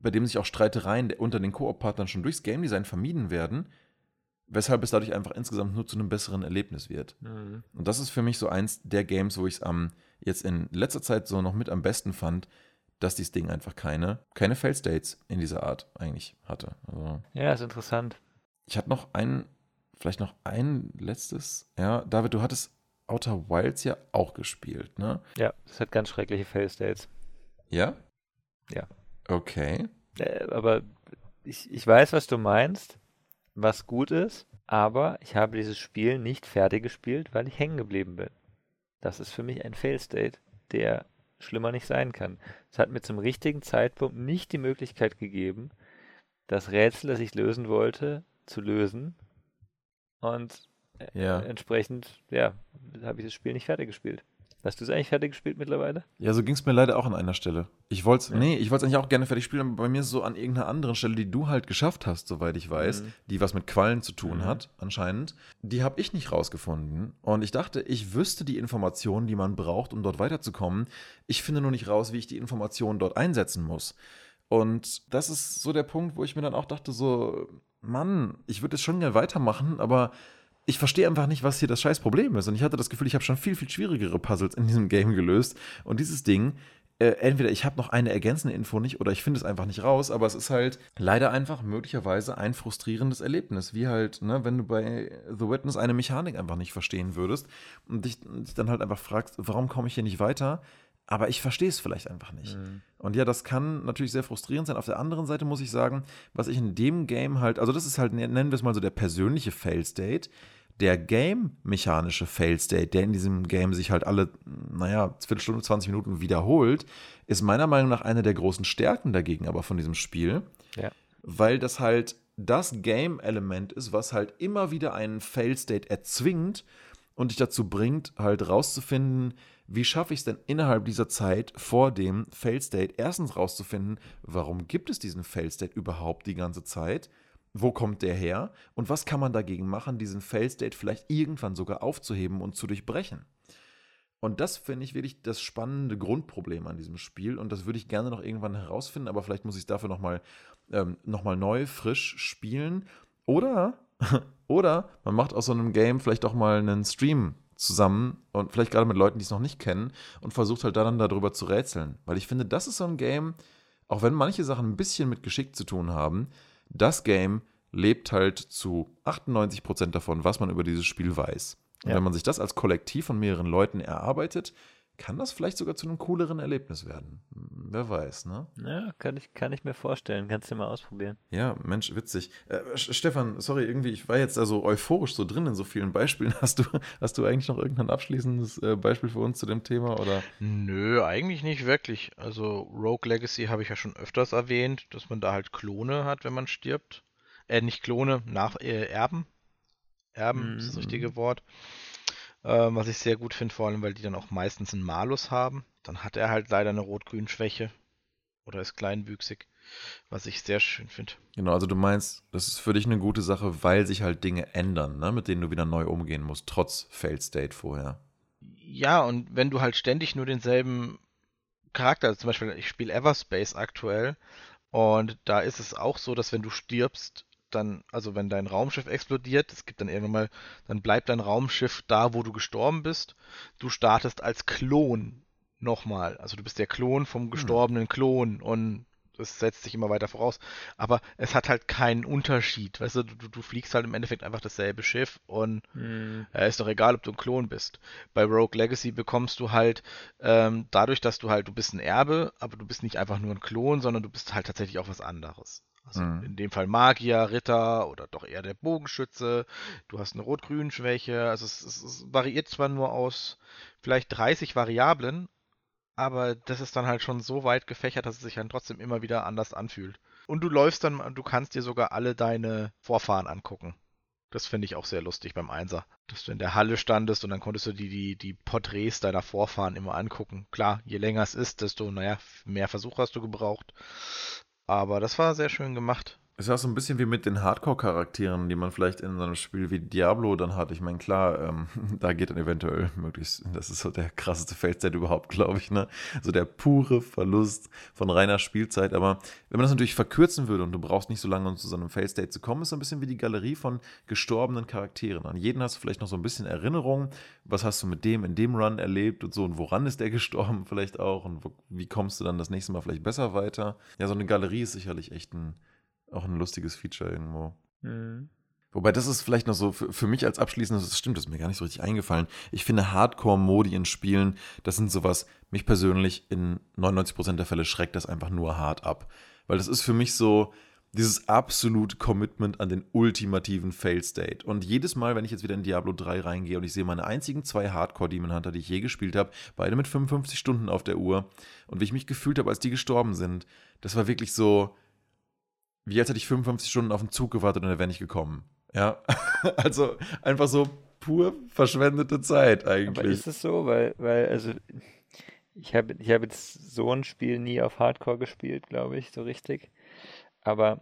bei dem sich auch Streitereien unter den Koop-Partnern schon durchs Game Design vermieden werden, weshalb es dadurch einfach insgesamt nur zu einem besseren Erlebnis wird. Mhm. Und das ist für mich so eins der Games, wo ich es am jetzt in letzter Zeit so noch mit am besten fand, dass dieses Ding einfach keine, keine Fail-States in dieser Art eigentlich hatte. Also, ja, ist interessant. Ich hatte noch ein, vielleicht noch ein letztes. Ja, David, du hattest Outer Wilds ja auch gespielt, ne? Ja, das hat ganz schreckliche Fail-States. Ja? Ja. Okay. Äh, aber ich, ich weiß, was du meinst, was gut ist, aber ich habe dieses Spiel nicht fertig gespielt, weil ich hängen geblieben bin. Das ist für mich ein Fail-State, der schlimmer nicht sein kann. Es hat mir zum richtigen Zeitpunkt nicht die Möglichkeit gegeben, das Rätsel, das ich lösen wollte, zu lösen. Und äh, ja. entsprechend, ja, habe ich das Spiel nicht fertig gespielt. Hast du es eigentlich fertig gespielt mittlerweile? Ja, so ging es mir leider auch an einer Stelle. Ich wollte es, ja. nee, ich wollte eigentlich auch gerne fertig spielen, aber bei mir ist es so an irgendeiner anderen Stelle, die du halt geschafft hast, soweit ich weiß, mhm. die was mit Quallen zu tun mhm. hat, anscheinend. Die habe ich nicht rausgefunden. Und ich dachte, ich wüsste die Informationen, die man braucht, um dort weiterzukommen. Ich finde nur nicht raus, wie ich die Informationen dort einsetzen muss. Und das ist so der Punkt, wo ich mir dann auch dachte, so, Mann, ich würde es schon gerne weitermachen, aber ich verstehe einfach nicht, was hier das scheiß Problem ist. Und ich hatte das Gefühl, ich habe schon viel, viel schwierigere Puzzles in diesem Game gelöst. Und dieses Ding, äh, entweder ich habe noch eine ergänzende Info nicht oder ich finde es einfach nicht raus, aber es ist halt leider einfach möglicherweise ein frustrierendes Erlebnis. Wie halt, ne, wenn du bei The Witness eine Mechanik einfach nicht verstehen würdest und dich, dich dann halt einfach fragst, warum komme ich hier nicht weiter? Aber ich verstehe es vielleicht einfach nicht. Mhm. Und ja, das kann natürlich sehr frustrierend sein. Auf der anderen Seite muss ich sagen, was ich in dem Game halt, also das ist halt, nennen wir es mal so der persönliche Fail-State, der game-mechanische Fail-State, der in diesem Game sich halt alle, naja, Viertelstunde, 20 Minuten wiederholt, ist meiner Meinung nach eine der großen Stärken dagegen aber von diesem Spiel. Ja. Weil das halt das Game-Element ist, was halt immer wieder einen Fail-State erzwingt und dich dazu bringt, halt rauszufinden, wie schaffe ich es denn innerhalb dieser Zeit vor dem Fail-State erstens rauszufinden, warum gibt es diesen Fail-State überhaupt die ganze Zeit wo kommt der her und was kann man dagegen machen, diesen Fail State vielleicht irgendwann sogar aufzuheben und zu durchbrechen. Und das finde ich wirklich das spannende Grundproblem an diesem Spiel und das würde ich gerne noch irgendwann herausfinden, aber vielleicht muss ich es dafür nochmal ähm, noch neu, frisch spielen. Oder, oder man macht aus so einem Game vielleicht auch mal einen Stream zusammen und vielleicht gerade mit Leuten, die es noch nicht kennen und versucht halt dann darüber zu rätseln. Weil ich finde, das ist so ein Game, auch wenn manche Sachen ein bisschen mit Geschick zu tun haben, das Game lebt halt zu 98% davon, was man über dieses Spiel weiß. Und ja. wenn man sich das als Kollektiv von mehreren Leuten erarbeitet, kann das vielleicht sogar zu einem cooleren Erlebnis werden. Wer weiß, ne? Ja, kann ich, kann ich mir vorstellen. Kannst du mal ausprobieren. Ja, Mensch, witzig. Äh, Stefan, sorry, irgendwie, ich war jetzt also euphorisch so drin in so vielen Beispielen. Hast du, hast du eigentlich noch irgendein abschließendes äh, Beispiel für uns zu dem Thema? Oder? Nö, eigentlich nicht wirklich. Also Rogue Legacy habe ich ja schon öfters erwähnt, dass man da halt Klone hat, wenn man stirbt. Äh, nicht Klone, nach äh, Erben. Erben mhm. ist das mhm. richtige Wort. Ähm, was ich sehr gut finde, vor allem, weil die dann auch meistens einen Malus haben. Dann hat er halt leider eine Rot-Grün-Schwäche. Oder ist kleinwüchsig. Was ich sehr schön finde. Genau, also du meinst, das ist für dich eine gute Sache, weil sich halt Dinge ändern, ne? mit denen du wieder neu umgehen musst, trotz Failed State vorher. Ja, und wenn du halt ständig nur denselben Charakter, also zum Beispiel, ich spiele Everspace aktuell, und da ist es auch so, dass wenn du stirbst, dann, also wenn dein Raumschiff explodiert, es gibt dann irgendwann mal, dann bleibt dein Raumschiff da, wo du gestorben bist. Du startest als Klon nochmal. Also du bist der Klon vom hm. gestorbenen Klon und es setzt sich immer weiter voraus. Aber es hat halt keinen Unterschied. Weißt du, du, du fliegst halt im Endeffekt einfach dasselbe Schiff und mhm. äh, ist doch egal, ob du ein Klon bist. Bei Rogue Legacy bekommst du halt ähm, dadurch, dass du halt, du bist ein Erbe, aber du bist nicht einfach nur ein Klon, sondern du bist halt tatsächlich auch was anderes. Also mhm. in dem Fall Magier, Ritter oder doch eher der Bogenschütze. Du hast eine Rot-Grün-Schwäche. Also es, es, es variiert zwar nur aus vielleicht 30 Variablen, aber das ist dann halt schon so weit gefächert, dass es sich dann trotzdem immer wieder anders anfühlt. Und du läufst dann, du kannst dir sogar alle deine Vorfahren angucken. Das finde ich auch sehr lustig beim Einser. Dass du in der Halle standest und dann konntest du die, die, die Porträts deiner Vorfahren immer angucken. Klar, je länger es ist, desto, naja, mehr Versuche hast du gebraucht. Aber das war sehr schön gemacht. Es ist auch so ein bisschen wie mit den Hardcore-Charakteren, die man vielleicht in so einem Spiel wie Diablo dann hat. Ich meine, klar, ähm, da geht dann eventuell möglichst, das ist so der krasseste Feldstate überhaupt, glaube ich, ne? So der pure Verlust von reiner Spielzeit. Aber wenn man das natürlich verkürzen würde und du brauchst nicht so lange, um zu so einem Feldstate zu kommen, ist so ein bisschen wie die Galerie von gestorbenen Charakteren. An jeden hast du vielleicht noch so ein bisschen Erinnerung. Was hast du mit dem in dem Run erlebt und so und woran ist der gestorben vielleicht auch und wo, wie kommst du dann das nächste Mal vielleicht besser weiter? Ja, so eine Galerie ist sicherlich echt ein auch ein lustiges Feature irgendwo. Mhm. Wobei das ist vielleicht noch so für, für mich als abschließendes, das stimmt, das ist mir gar nicht so richtig eingefallen. Ich finde Hardcore-Modi in Spielen, das sind sowas, mich persönlich in 99% der Fälle schreckt das einfach nur hart ab. Weil das ist für mich so dieses absolute Commitment an den ultimativen Fail-State. Und jedes Mal, wenn ich jetzt wieder in Diablo 3 reingehe und ich sehe meine einzigen zwei Hardcore-Demon Hunter, die ich je gespielt habe, beide mit 55 Stunden auf der Uhr und wie ich mich gefühlt habe, als die gestorben sind, das war wirklich so, wie als hätte ich 55 Stunden auf den Zug gewartet und er wäre nicht gekommen. Ja, also einfach so pur verschwendete Zeit eigentlich. Aber ist es so? Weil, weil also ich habe ich hab jetzt so ein Spiel nie auf Hardcore gespielt, glaube ich, so richtig. Aber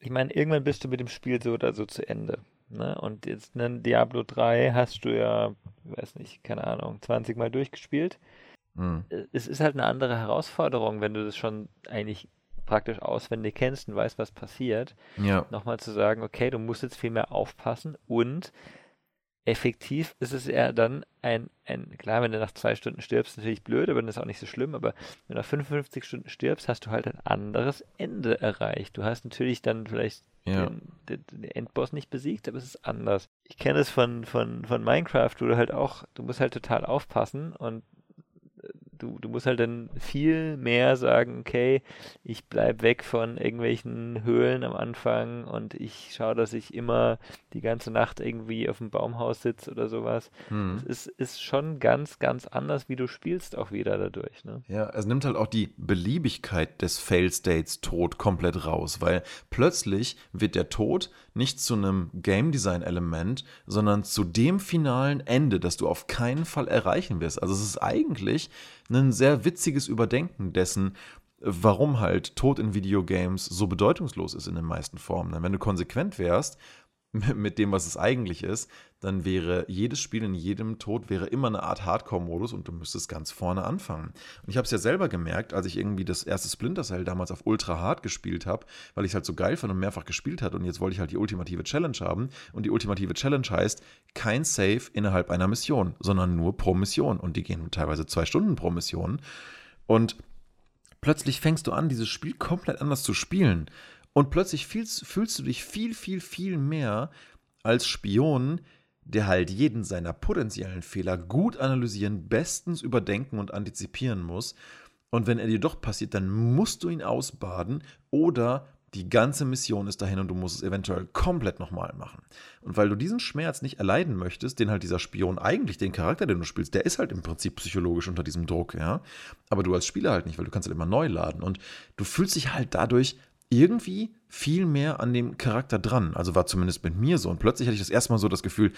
ich meine, irgendwann bist du mit dem Spiel so oder so zu Ende. Ne? Und jetzt in Diablo 3 hast du ja, weiß nicht, keine Ahnung, 20 Mal durchgespielt. Mhm. Es ist halt eine andere Herausforderung, wenn du das schon eigentlich praktisch auswendig kennst und weißt, was passiert, ja. nochmal zu sagen, okay, du musst jetzt viel mehr aufpassen und effektiv ist es eher dann ein, ein, klar, wenn du nach zwei Stunden stirbst, ist natürlich blöd, aber dann ist auch nicht so schlimm, aber wenn du nach 55 Stunden stirbst, hast du halt ein anderes Ende erreicht. Du hast natürlich dann vielleicht ja. den, den, Endboss nicht besiegt, aber es ist anders. Ich kenne es von, von, von Minecraft, wo du halt auch, du musst halt total aufpassen und du, du musst halt dann viel mehr sagen, okay, ich bleibe weg von irgendwelchen Höhlen am Anfang und ich schaue, dass ich immer die ganze Nacht irgendwie auf dem Baumhaus sitze oder sowas. Mhm. Es ist, ist schon ganz, ganz anders, wie du spielst auch wieder dadurch. Ne? Ja, es nimmt halt auch die Beliebigkeit des Fail-States Tod komplett raus, weil plötzlich wird der Tod nicht zu einem Game Design-Element, sondern zu dem finalen Ende, das du auf keinen Fall erreichen wirst. Also es ist eigentlich ein sehr witziges Überdenken dessen, warum halt Tod in Videogames so bedeutungslos ist in den meisten Formen. Denn wenn du konsequent wärst mit dem, was es eigentlich ist, dann wäre jedes Spiel in jedem Tod wäre immer eine Art Hardcore-Modus und du müsstest ganz vorne anfangen. Und ich habe es ja selber gemerkt, als ich irgendwie das erste Splinter Cell damals auf Ultra Hard gespielt habe, weil ich es halt so geil fand und mehrfach gespielt hat und jetzt wollte ich halt die ultimative Challenge haben. Und die ultimative Challenge heißt kein Save innerhalb einer Mission, sondern nur pro Mission. Und die gehen teilweise zwei Stunden pro Mission. Und plötzlich fängst du an, dieses Spiel komplett anders zu spielen und plötzlich fühlst, fühlst du dich viel, viel, viel mehr als Spion, der halt jeden seiner potenziellen Fehler gut analysieren, bestens überdenken und antizipieren muss. Und wenn er dir doch passiert, dann musst du ihn ausbaden oder die ganze Mission ist dahin und du musst es eventuell komplett nochmal machen. Und weil du diesen Schmerz nicht erleiden möchtest, den halt dieser Spion eigentlich, den Charakter, den du spielst, der ist halt im Prinzip psychologisch unter diesem Druck, ja. Aber du als Spieler halt nicht, weil du kannst halt immer neu laden. Und du fühlst dich halt dadurch irgendwie viel mehr an dem Charakter dran. Also war zumindest mit mir so. Und plötzlich hatte ich das erste Mal so das Gefühl,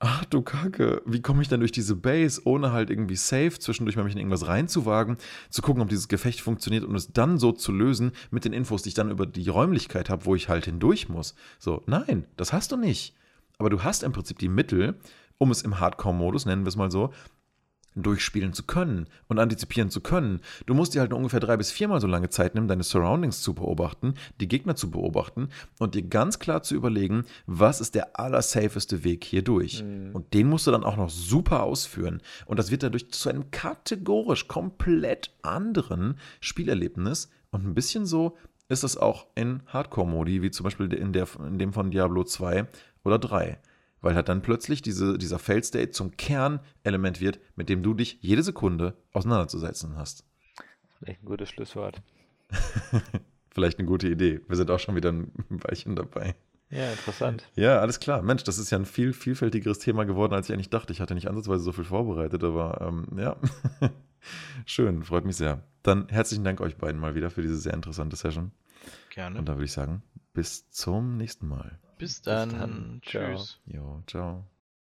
ach du Kacke, wie komme ich denn durch diese Base, ohne halt irgendwie safe zwischendurch mal mich in irgendwas reinzuwagen, zu gucken, ob dieses Gefecht funktioniert und es dann so zu lösen mit den Infos, die ich dann über die Räumlichkeit habe, wo ich halt hindurch muss. So, nein, das hast du nicht. Aber du hast im Prinzip die Mittel, um es im Hardcore-Modus, nennen wir es mal so, durchspielen zu können und antizipieren zu können. Du musst dir halt nur ungefähr drei bis viermal so lange Zeit nehmen, deine Surroundings zu beobachten, die Gegner zu beobachten und dir ganz klar zu überlegen, was ist der allersafeste Weg hier durch. Mhm. Und den musst du dann auch noch super ausführen. Und das wird dadurch zu einem kategorisch komplett anderen Spielerlebnis und ein bisschen so ist es auch in Hardcore-Modi, wie zum Beispiel in, der, in dem von Diablo 2 oder 3 weil halt dann plötzlich diese, dieser Fail State zum Kernelement wird, mit dem du dich jede Sekunde auseinanderzusetzen hast. Vielleicht ein gutes Schlusswort. Vielleicht eine gute Idee. Wir sind auch schon wieder ein Weilchen dabei. Ja, interessant. Ja, alles klar. Mensch, das ist ja ein viel vielfältigeres Thema geworden, als ich eigentlich dachte. Ich hatte nicht ansatzweise so viel vorbereitet, aber ähm, ja. Schön, freut mich sehr. Dann herzlichen Dank euch beiden mal wieder für diese sehr interessante Session. Gerne. Und dann würde ich sagen, bis zum nächsten Mal. Bis dann. Bis dann. Tschüss. Jo, ciao.